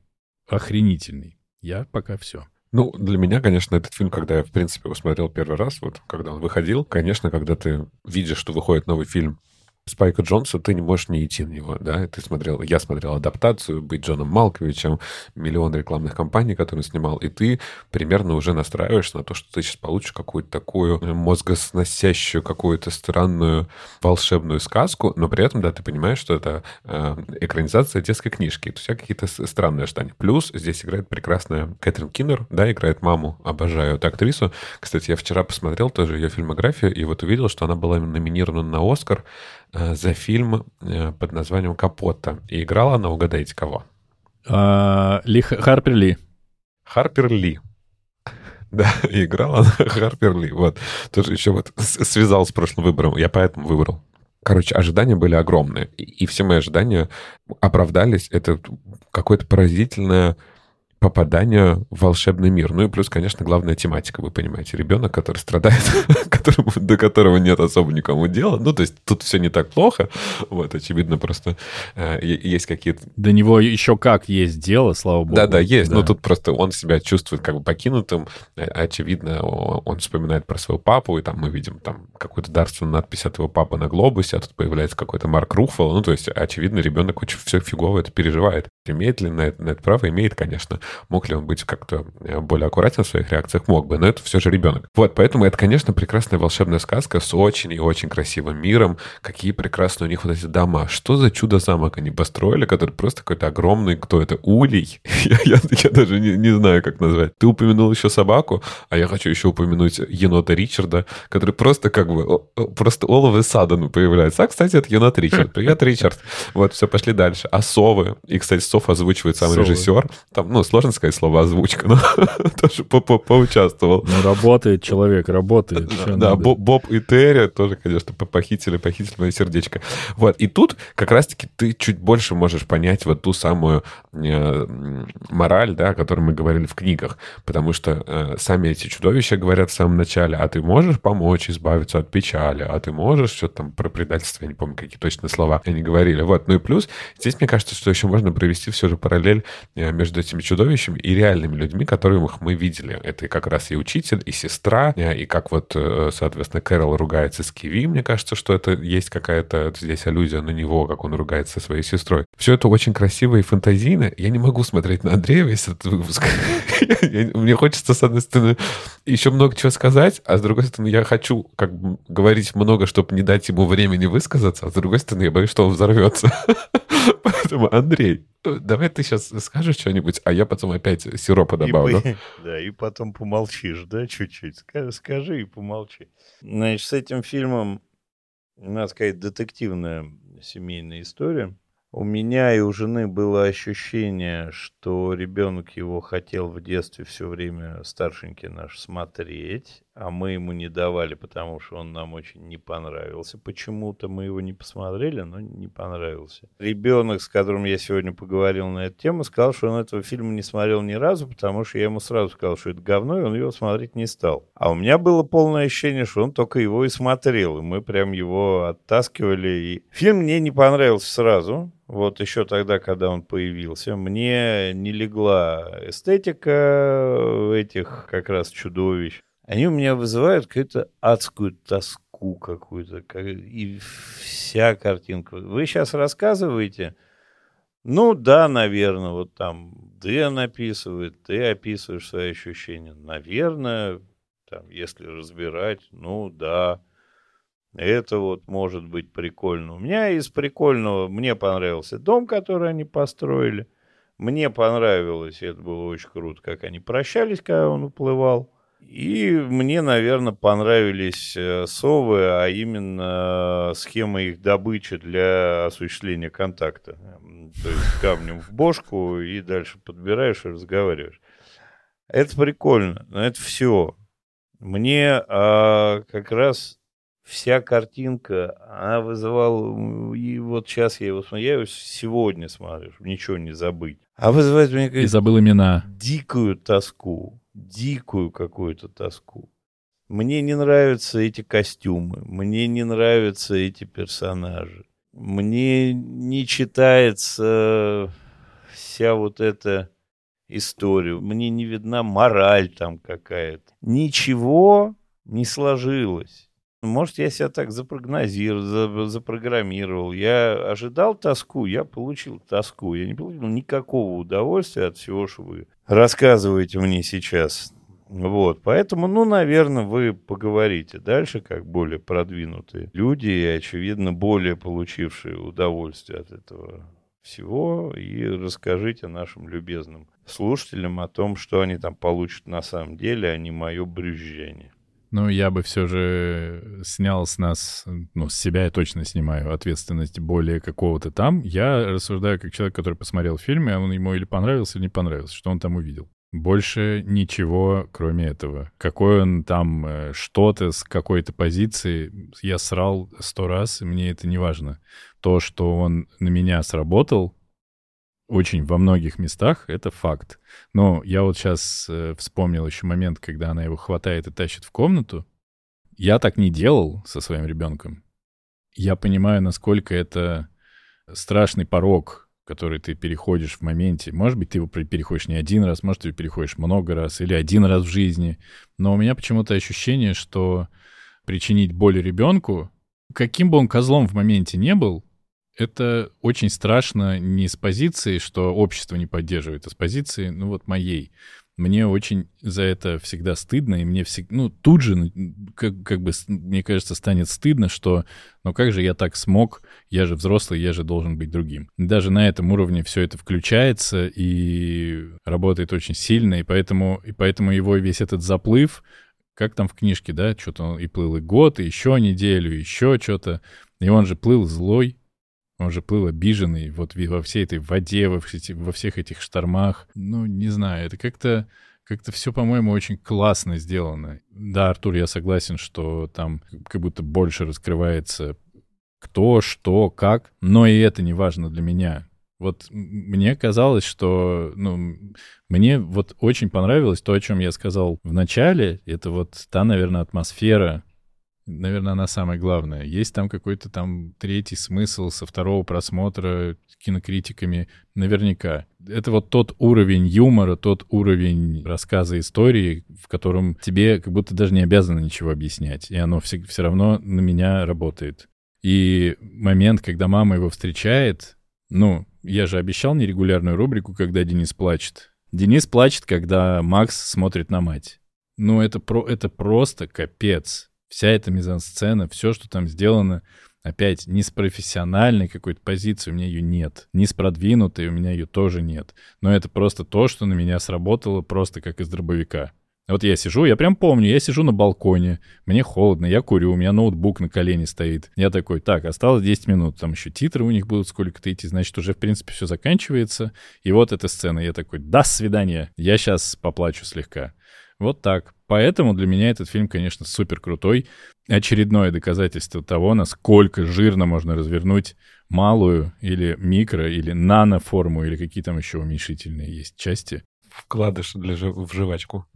Охренительный. Я пока все. Ну, для меня, конечно, этот фильм, когда я, в принципе, его смотрел первый раз, вот, когда он выходил, конечно, когда ты видишь, что выходит новый фильм Спайка Джонса, ты не можешь не идти на него, да, ты смотрел, я смотрел адаптацию, быть Джоном Малковичем, миллион рекламных кампаний, которые он снимал, и ты примерно уже настраиваешься на то, что ты сейчас получишь какую-то такую мозгосносящую, какую-то странную волшебную сказку, но при этом, да, ты понимаешь, что это э, экранизация детской книжки, то есть какие-то странные ожидания. Плюс здесь играет прекрасная Кэтрин Киннер, да, играет маму, обожаю эту актрису. Кстати, я вчера посмотрел тоже ее фильмографию, и вот увидел, что она была номинирована на Оскар Э, за фильм э, под названием «Капота». И играла она, угадайте, кого? А, Ли, Харпер Ли. Харпер Ли. [laughs] Да, играла она [laughs] Харпер Ли. Вот. Тоже еще вот связал с прошлым выбором. Я поэтому выбрал. Короче, ожидания были огромные. И все мои ожидания оправдались. Это какое-то поразительное попадание в волшебный мир. Ну и плюс, конечно, главная тематика, вы понимаете. Ребенок, который страдает, [laughs] которому, до которого нет особо никому дела. Ну, то есть тут все не так плохо. Вот, очевидно, просто э, есть какие-то... До него еще как есть дело, слава богу. Да-да, есть. Да. Но тут просто он себя чувствует как бы покинутым. Э, очевидно, он вспоминает про своего папу, и там мы видим там какую-то дарственную надпись от его папы на глобусе, а тут появляется какой-то Марк Руффало. Ну, то есть, очевидно, ребенок очень все фигово это переживает. Имеет ли на это, на это право? Имеет, конечно. Мог ли он быть как-то э, более аккуратен в своих реакциях? Мог бы, но это все же ребенок. Вот, поэтому это, конечно, прекрасная волшебная сказка с очень и очень красивым миром. Какие прекрасные у них вот эти дома. Что за чудо-замок они построили, который просто какой-то огромный, кто это, улей? [laughs] я, я, я даже не, не знаю, как назвать. Ты упомянул еще собаку, а я хочу еще упомянуть енота Ричарда, который просто как бы, просто all of a sudden появляется. А, кстати, это енот Ричард. Привет, Ричард. Вот, все, пошли дальше. А совы? И, кстати, сов озвучивает сам совы. режиссер. Там, ну, сложно сказать слово озвучка, но [laughs] тоже по -по поучаствовал. Ну, работает человек, работает. Да, Боб и Терри тоже, конечно, похитили, похитили мое сердечко. Вот, и тут как раз-таки ты чуть больше можешь понять вот ту самую э, мораль, да, о которой мы говорили в книгах, потому что э, сами эти чудовища говорят в самом начале, а ты можешь помочь избавиться от печали, а ты можешь что-то там про предательство, я не помню, какие точно слова они говорили. Вот, ну и плюс, здесь, мне кажется, что еще можно провести все же параллель э, между этими чудовищами и реальными людьми, которых мы видели. Это как раз и учитель, и сестра, и как вот, э, соответственно, Кэрол ругается с Киви. Мне кажется, что это есть какая-то здесь аллюзия на него, как он ругается со своей сестрой. Все это очень красиво и фантазийно. Я не могу смотреть на Андрея весь этот выпуск. [laughs] Мне хочется, с одной стороны, еще много чего сказать, а с другой стороны, я хочу как бы говорить много, чтобы не дать ему времени высказаться, а с другой стороны, я боюсь, что он взорвется. [laughs] Поэтому, Андрей, давай ты сейчас скажешь что-нибудь, а я потом опять сиропа добавлю. И, [laughs] да, и потом помолчишь, да, чуть-чуть. Скажи, скажи и помолчи. Значит, с этим фильмом, надо сказать, детективная семейная история. У меня и у жены было ощущение, что ребенок его хотел в детстве все время старшенький наш смотреть, а мы ему не давали, потому что он нам очень не понравился. Почему-то мы его не посмотрели, но не понравился. Ребенок, с которым я сегодня поговорил на эту тему, сказал, что он этого фильма не смотрел ни разу, потому что я ему сразу сказал, что это говно, и он его смотреть не стал. А у меня было полное ощущение, что он только его и смотрел, и мы прям его оттаскивали. И... Фильм мне не понравился сразу, вот еще тогда, когда он появился, мне не легла эстетика этих как раз чудовищ. Они у меня вызывают какую-то адскую тоску какую-то, как... и вся картинка. Вы сейчас рассказываете, ну да, наверное, вот там Дэн описывает, ты описываешь свои ощущения. Наверное, там, если разбирать, ну да, это вот может быть прикольно. У меня из прикольного, мне понравился дом, который они построили. Мне понравилось, это было очень круто, как они прощались, когда он уплывал. И мне, наверное, понравились э, совы, а именно схема их добычи для осуществления контакта. То есть камнем в бошку и дальше подбираешь и разговариваешь. Это прикольно, но это все. Мне а, как раз вся картинка, она вызывала, и вот сейчас я его смотрю, я его сегодня смотрю, чтобы ничего не забыть. А вызывает мне И забыл имена. дикую тоску, дикую какую-то тоску. Мне не нравятся эти костюмы, мне не нравятся эти персонажи, мне не читается вся вот эта история, мне не видна мораль там какая-то. Ничего не сложилось. Может, я себя так запрогнозировал, за- запрограммировал. Я ожидал тоску, я получил тоску. Я не получил никакого удовольствия от всего, что вы рассказываете мне сейчас. Вот, поэтому, ну, наверное, вы поговорите дальше, как более продвинутые люди и, очевидно, более получившие удовольствие от этого всего, и расскажите нашим любезным слушателям о том, что они там получат на самом деле, а не мое брюзжание. Ну, я бы все же снял с нас, ну, с себя я точно снимаю ответственность более какого-то там. Я рассуждаю как человек, который посмотрел фильм, и он ему или понравился, или не понравился, что он там увидел. Больше ничего, кроме этого. Какой он там э, что-то с какой-то позиции, я срал сто раз, и мне это не важно. То, что он на меня сработал, очень во многих местах, это факт. Но я вот сейчас вспомнил еще момент, когда она его хватает и тащит в комнату. Я так не делал со своим ребенком. Я понимаю, насколько это страшный порог, который ты переходишь в моменте. Может быть, ты его переходишь не один раз, может, ты его переходишь много раз или один раз в жизни. Но у меня почему-то ощущение, что причинить боль ребенку, каким бы он козлом в моменте не был, это очень страшно не с позиции, что общество не поддерживает, а с позиции, ну вот моей. Мне очень за это всегда стыдно, и мне всегда, ну, тут же, как, как бы, мне кажется, станет стыдно, что, ну как же я так смог, я же взрослый, я же должен быть другим. Даже на этом уровне все это включается и работает очень сильно, и поэтому, и поэтому его весь этот заплыв, как там в книжке, да, что-то он и плыл и год, и еще неделю, и еще что-то, и он же плыл злой, он же плыл обиженный вот во всей этой воде, во, все- во всех этих штормах. Ну, не знаю, это как-то как-то все, по-моему, очень классно сделано. Да, Артур, я согласен, что там как будто больше раскрывается кто, что, как, но и это не важно для меня. Вот мне казалось, что, ну, мне вот очень понравилось то, о чем я сказал в начале. Это вот та, наверное, атмосфера, наверное, она самая главная. Есть там какой-то там третий смысл со второго просмотра кинокритиками, наверняка. Это вот тот уровень юмора, тот уровень рассказа истории, в котором тебе как будто даже не обязаны ничего объяснять, и оно все, все равно на меня работает. И момент, когда мама его встречает, ну, я же обещал нерегулярную рубрику, когда Денис плачет. Денис плачет, когда Макс смотрит на мать. Ну, это, про, это просто капец. Вся эта мизансцена, все, что там сделано, опять, не с профессиональной какой-то позиции, у меня ее нет. Не с продвинутой, у меня ее тоже нет. Но это просто то, что на меня сработало просто как из дробовика. Вот я сижу, я прям помню, я сижу на балконе, мне холодно, я курю, у меня ноутбук на колене стоит. Я такой, так, осталось 10 минут, там еще титры у них будут сколько-то идти, значит, уже, в принципе, все заканчивается. И вот эта сцена, я такой, до свидания, я сейчас поплачу слегка. Вот так. Поэтому для меня этот фильм, конечно, супер крутой. Очередное доказательство того, насколько жирно можно развернуть малую или микро, или наноформу, или какие там еще уменьшительные есть части. Вкладыш для жи- в жвачку.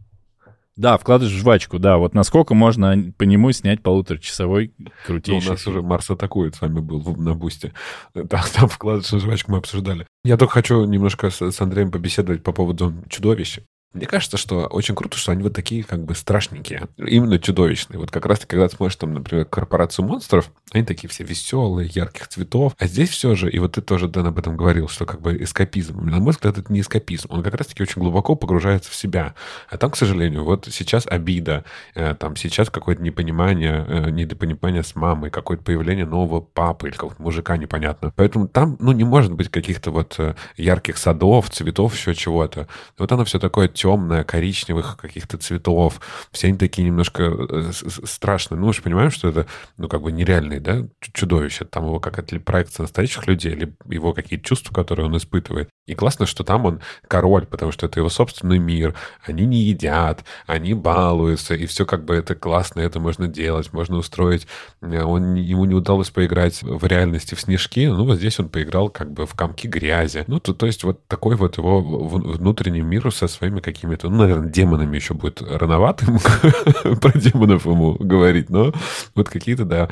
Да, вкладыш в жвачку, да. Вот насколько можно по нему снять полуторачасовой Ну, у крутейший нас уже Марс атакует с вами был в- на бусте. Там, там вкладыш на жвачку мы обсуждали. Я только хочу немножко с, с Андреем побеседовать по поводу чудовищ. Мне кажется, что очень круто, что они вот такие как бы страшненькие, именно чудовищные. Вот как раз ты, когда смотришь там, например, «Корпорацию монстров», они такие все веселые, ярких цветов. А здесь все же, и вот ты тоже, Дэн, об этом говорил, что как бы эскапизм. На мой взгляд, это не эскапизм. Он как раз-таки очень глубоко погружается в себя. А там, к сожалению, вот сейчас обида, э, там сейчас какое-то непонимание, э, недопонимание с мамой, какое-то появление нового папы или какого-то мужика непонятно. Поэтому там, ну, не может быть каких-то вот э, ярких садов, цветов, еще чего-то. Вот оно все такое темное, коричневых каких-то цветов. Все они такие немножко э, страшные. Ну, мы же понимаем, что это, ну, как бы нереальные, да, чудовища. Там его какая-то ли проекция настоящих людей, или его какие-то чувства, которые он испытывает. И классно, что там он король, потому что это его собственный мир. Они не едят, они балуются, и все как бы это классно, это можно делать, можно устроить. Э, он, ему не удалось поиграть в реальности в снежки, ну вот здесь он поиграл как бы в комки грязи. Ну, то, то есть вот такой вот его внутренний мир со своими какими-то, ну, наверное, демонами еще будет рановато [laughs] про демонов ему говорить, но вот какие-то, да,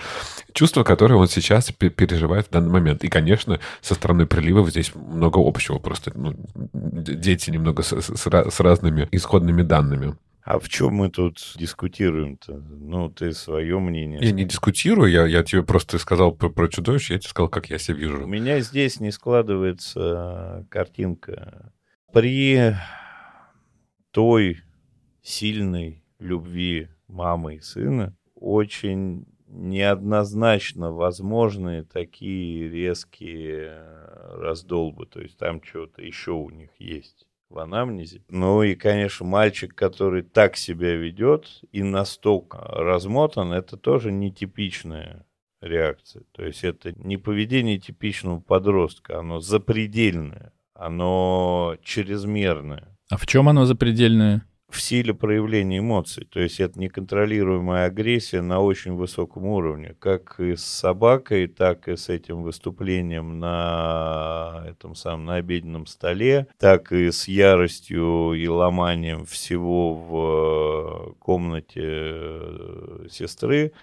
чувства, которые он сейчас переживает в данный момент. И, конечно, со стороны приливов здесь много общего просто ну, дети немного с, с, с разными исходными данными. А в чем мы тут дискутируем-то? Ну, ты свое мнение. Я не дискутирую, я, я тебе просто сказал про, про чудовище, я тебе сказал, как я себя вижу. У меня здесь не складывается картинка. При той сильной любви мамы и сына очень неоднозначно возможны такие резкие раздолбы. То есть там что-то еще у них есть в анамнезе. Ну и, конечно, мальчик, который так себя ведет и настолько размотан, это тоже нетипичная реакция. То есть это не поведение типичного подростка, оно запредельное, оно чрезмерное. А в чем оно запредельное? В силе проявления эмоций. То есть это неконтролируемая агрессия на очень высоком уровне. Как и с собакой, так и с этим выступлением на этом самом на обеденном столе, так и с яростью и ломанием всего в э, комнате э, сестры.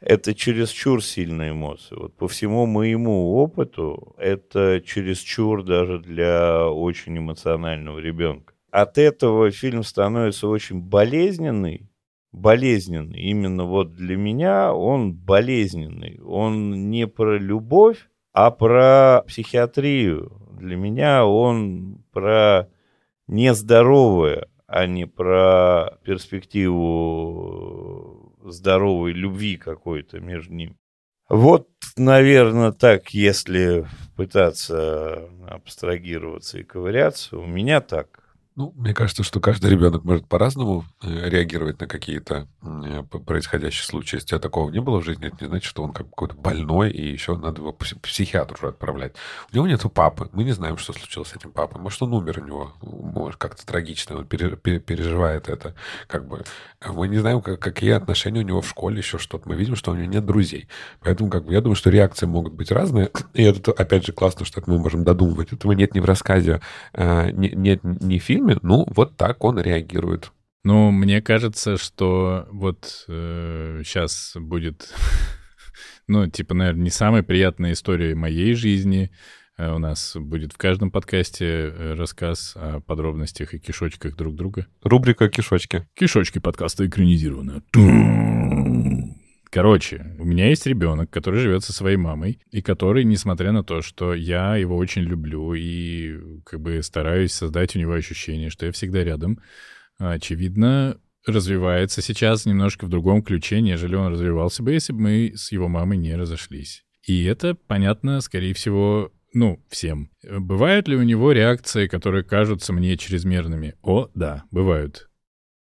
Это чересчур сильные эмоции. Вот по всему моему опыту это чересчур даже для очень эмоционального ребенка от этого фильм становится очень болезненный, болезненный. Именно вот для меня он болезненный. Он не про любовь, а про психиатрию. Для меня он про нездоровое, а не про перспективу здоровой любви какой-то между ними. Вот, наверное, так, если пытаться абстрагироваться и ковыряться, у меня так. Ну, мне кажется, что каждый ребенок может по-разному э, реагировать на какие-то э, происходящие случаи. Если у тебя такого не было в жизни, это не значит, что он какой-то больной, и еще надо его к психиатру отправлять. У него нету папы. Мы не знаем, что случилось с этим папой. Может, он умер у него. Может, как-то трагично. Он переживает это. Как бы. Мы не знаем, как, какие отношения у него в школе, еще что-то. Мы видим, что у него нет друзей. Поэтому, как бы, я думаю, что реакции могут быть разные. И это, опять же, классно, что мы можем додумывать. Этого нет ни в рассказе, э, нет ни фильме, фильме, ну, вот так он реагирует. Ну, мне кажется, что вот э, сейчас будет, [laughs] ну, типа, наверное, не самая приятная история моей жизни. Э, у нас будет в каждом подкасте э, рассказ о подробностях и кишочках друг друга. Рубрика «Кишочки». Кишочки подкаста экранизированы. Короче, у меня есть ребенок, который живет со своей мамой, и который, несмотря на то, что я его очень люблю и как бы стараюсь создать у него ощущение, что я всегда рядом, очевидно, развивается сейчас немножко в другом ключе, нежели он развивался бы, если бы мы с его мамой не разошлись. И это, понятно, скорее всего, ну, всем. Бывают ли у него реакции, которые кажутся мне чрезмерными? О, да, бывают.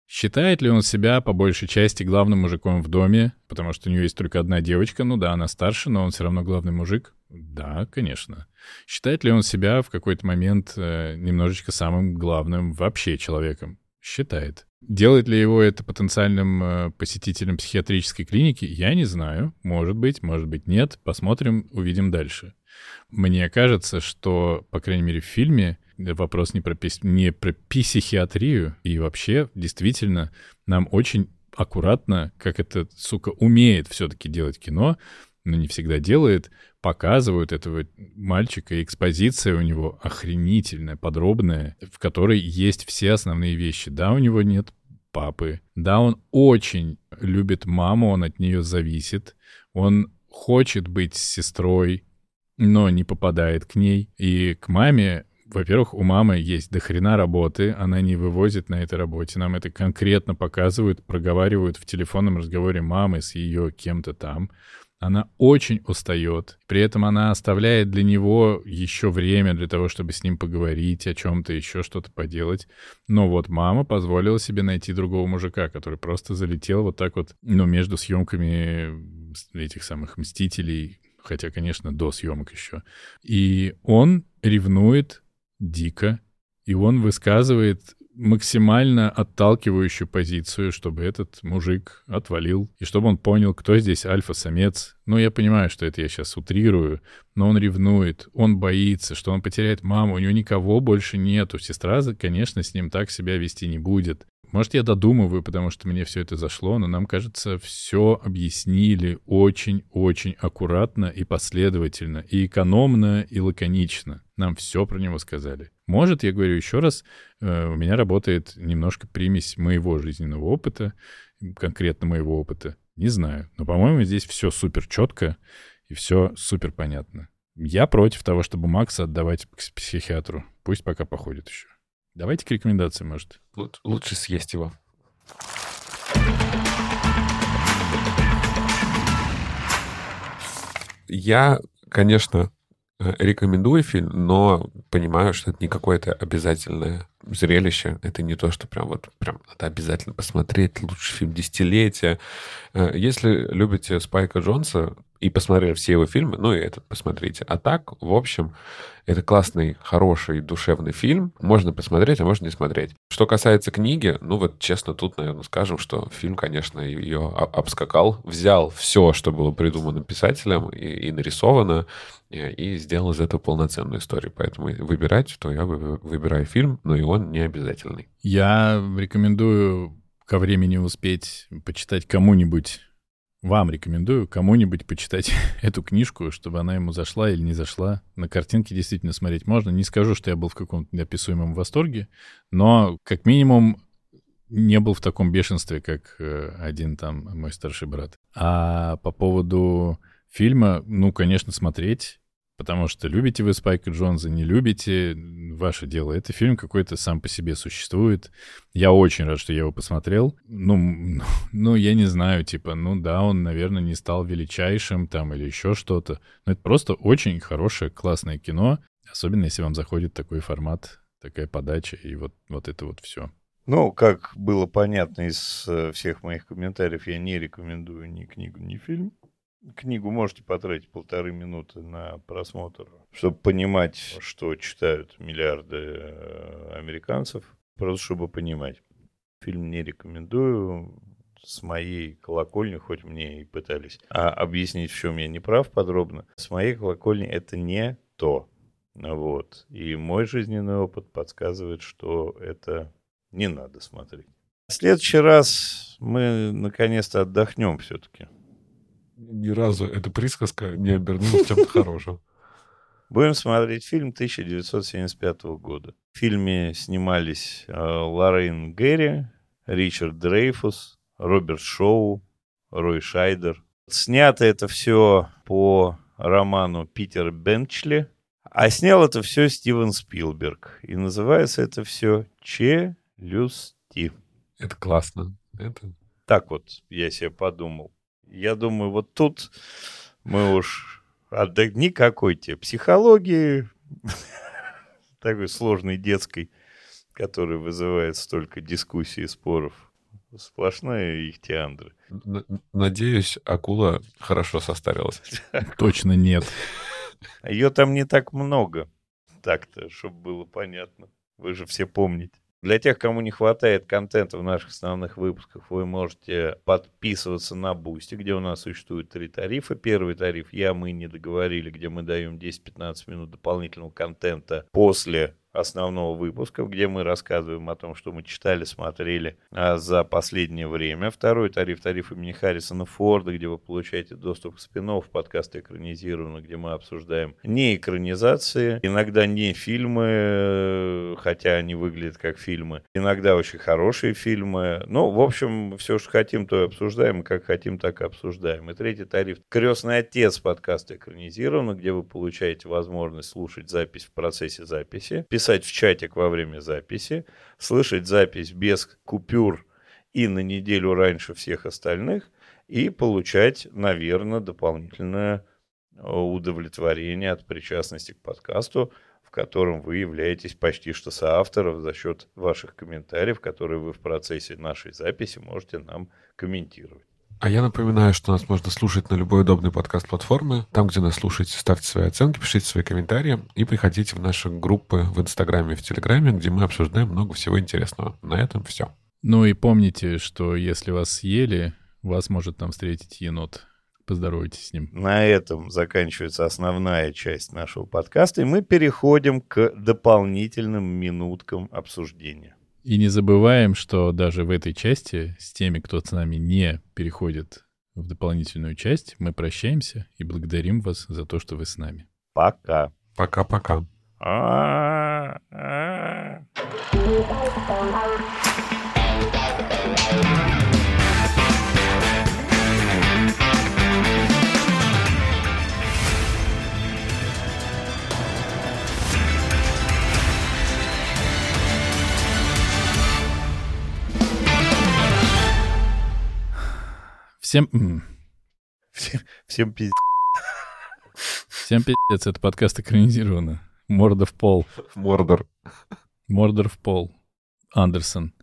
Считает ли он себя по большей части главным мужиком в доме, потому что у него есть только одна девочка? Ну да, она старше, но он все равно главный мужик. Да, конечно. Считает ли он себя в какой-то момент э, немножечко самым главным вообще человеком? Считает. Делает ли его это потенциальным э, посетителем психиатрической клиники? Я не знаю. Может быть, может быть нет. Посмотрим, увидим дальше. Мне кажется, что, по крайней мере, в фильме вопрос не про, не про психиатрию, и вообще, действительно, нам очень аккуратно, как это, сука, умеет все-таки делать кино, но не всегда делает, показывают этого мальчика, и экспозиция у него охренительная, подробная, в которой есть все основные вещи. Да, у него нет папы, да, он очень любит маму, он от нее зависит, он хочет быть с сестрой, но не попадает к ней. И к маме во-первых, у мамы есть дохрена работы, она не вывозит на этой работе. Нам это конкретно показывают, проговаривают в телефонном разговоре мамы с ее кем-то там. Она очень устает. При этом она оставляет для него еще время для того, чтобы с ним поговорить о чем-то, еще что-то поделать. Но вот мама позволила себе найти другого мужика, который просто залетел вот так вот, ну, между съемками этих самых «Мстителей», хотя, конечно, до съемок еще. И он ревнует дико, и он высказывает максимально отталкивающую позицию, чтобы этот мужик отвалил, и чтобы он понял, кто здесь альфа-самец. Ну, я понимаю, что это я сейчас утрирую, но он ревнует, он боится, что он потеряет маму, у него никого больше нету. Сестра, конечно, с ним так себя вести не будет. Может, я додумываю, потому что мне все это зашло, но нам, кажется, все объяснили очень-очень аккуратно и последовательно, и экономно, и лаконично. Нам все про него сказали. Может, я говорю еще раз, э, у меня работает немножко примесь моего жизненного опыта, конкретно моего опыта. Не знаю. Но, по-моему, здесь все супер четко и все супер понятно. Я против того, чтобы Макса отдавать к психиатру. Пусть пока походит еще. Давайте к рекомендации, может. Лучше съесть его. Я, конечно, э, рекомендую фильм, но понимаю, что это не какое-то обязательное зрелище. Это не то, что прям вот прям надо обязательно посмотреть. Лучший фильм десятилетия. Э, если любите Спайка Джонса, и посмотрели все его фильмы, ну и этот посмотрите. А так, в общем, это классный, хороший, душевный фильм. Можно посмотреть, а можно не смотреть. Что касается книги, ну вот честно тут, наверное, скажем, что фильм, конечно, ее обскакал, взял все, что было придумано писателем и, и нарисовано, и, сделал из этого полноценную историю. Поэтому выбирать, то я выбираю фильм, но и он не обязательный. Я рекомендую ко времени успеть почитать кому-нибудь вам рекомендую кому-нибудь почитать [laughs] эту книжку, чтобы она ему зашла или не зашла. На картинке действительно смотреть можно. Не скажу, что я был в каком-то неописуемом восторге, но как минимум не был в таком бешенстве, как э, один там мой старший брат. А по поводу фильма, ну, конечно, смотреть. Потому что любите вы Спайка Джонса, не любите, ваше дело. Это фильм какой-то сам по себе существует. Я очень рад, что я его посмотрел. Ну, [laughs] ну, я не знаю, типа, ну да, он, наверное, не стал величайшим там или еще что-то. Но это просто очень хорошее, классное кино. Особенно, если вам заходит такой формат, такая подача и вот, вот это вот все. Ну, как было понятно из э, всех моих комментариев, я не рекомендую ни книгу, ни фильм книгу можете потратить полторы минуты на просмотр, чтобы понимать, что читают миллиарды э, американцев, просто чтобы понимать. Фильм не рекомендую. С моей колокольни, хоть мне и пытались а объяснить, в чем я не прав подробно, с моей колокольни это не то. Вот. И мой жизненный опыт подсказывает, что это не надо смотреть. В следующий раз мы наконец-то отдохнем все-таки ни разу эта присказка не обернулась чем-то [laughs] хорошим. Будем смотреть фильм 1975 года. В фильме снимались э, Лоррейн Гэри, Ричард Дрейфус, Роберт Шоу, Рой Шайдер. Снято это все по роману Питера Бенчли, а снял это все Стивен Спилберг. И называется это все «Челюсти». Это классно. Это... Так вот я себе подумал. Я думаю, вот тут мы уж никакой тебе психологии, [laughs] такой сложной детской, которая вызывает столько дискуссий и споров. Сплошная ихтиандры. Надеюсь, акула хорошо состарилась. [laughs] Точно нет. Ее там не так много. Так-то, чтобы было понятно. Вы же все помните. Для тех, кому не хватает контента в наших основных выпусках, вы можете подписываться на Бусти, где у нас существует три тарифа. Первый тариф «Я, мы не договорили», где мы даем 10-15 минут дополнительного контента после основного выпуска, где мы рассказываем о том, что мы читали, смотрели а, за последнее время. Второй тариф, тариф имени Харрисона Форда, где вы получаете доступ к спин-оффу подкаста экранизированно, где мы обсуждаем не экранизации, иногда не фильмы, хотя они выглядят как фильмы, иногда очень хорошие фильмы. Ну, в общем, все, что хотим, то и обсуждаем, как хотим, так и обсуждаем. И третий тариф «Крестный отец» подкаста экранизированно, где вы получаете возможность слушать запись в процессе записи, писать в чатик во время записи, слышать запись без купюр и на неделю раньше всех остальных, и получать, наверное, дополнительное э, удовлетворение от причастности к подкасту, в котором вы являетесь почти что соавтором за счет ваших комментариев, которые вы в процессе нашей записи можете нам комментировать. А я напоминаю, что нас можно слушать на любой удобной подкаст-платформе. Там, где нас слушаете, ставьте свои оценки, пишите свои комментарии и приходите в наши группы в Инстаграме и в Телеграме, где мы обсуждаем много всего интересного. На этом все. Ну и помните, что если вас съели, вас может там встретить енот. Поздоровайтесь с ним. На этом заканчивается основная часть нашего подкаста, и мы переходим к дополнительным минуткам обсуждения. И не забываем, что даже в этой части с теми, кто с нами не переходит в дополнительную часть, мы прощаемся и благодарим вас за то, что вы с нами. Пока. Пока-пока. А-а-а. Всем... Всем, всем пиздец. Всем пиздец, это подкаст экранизировано. Морда в пол. Мордор. Мордор в пол. Андерсон.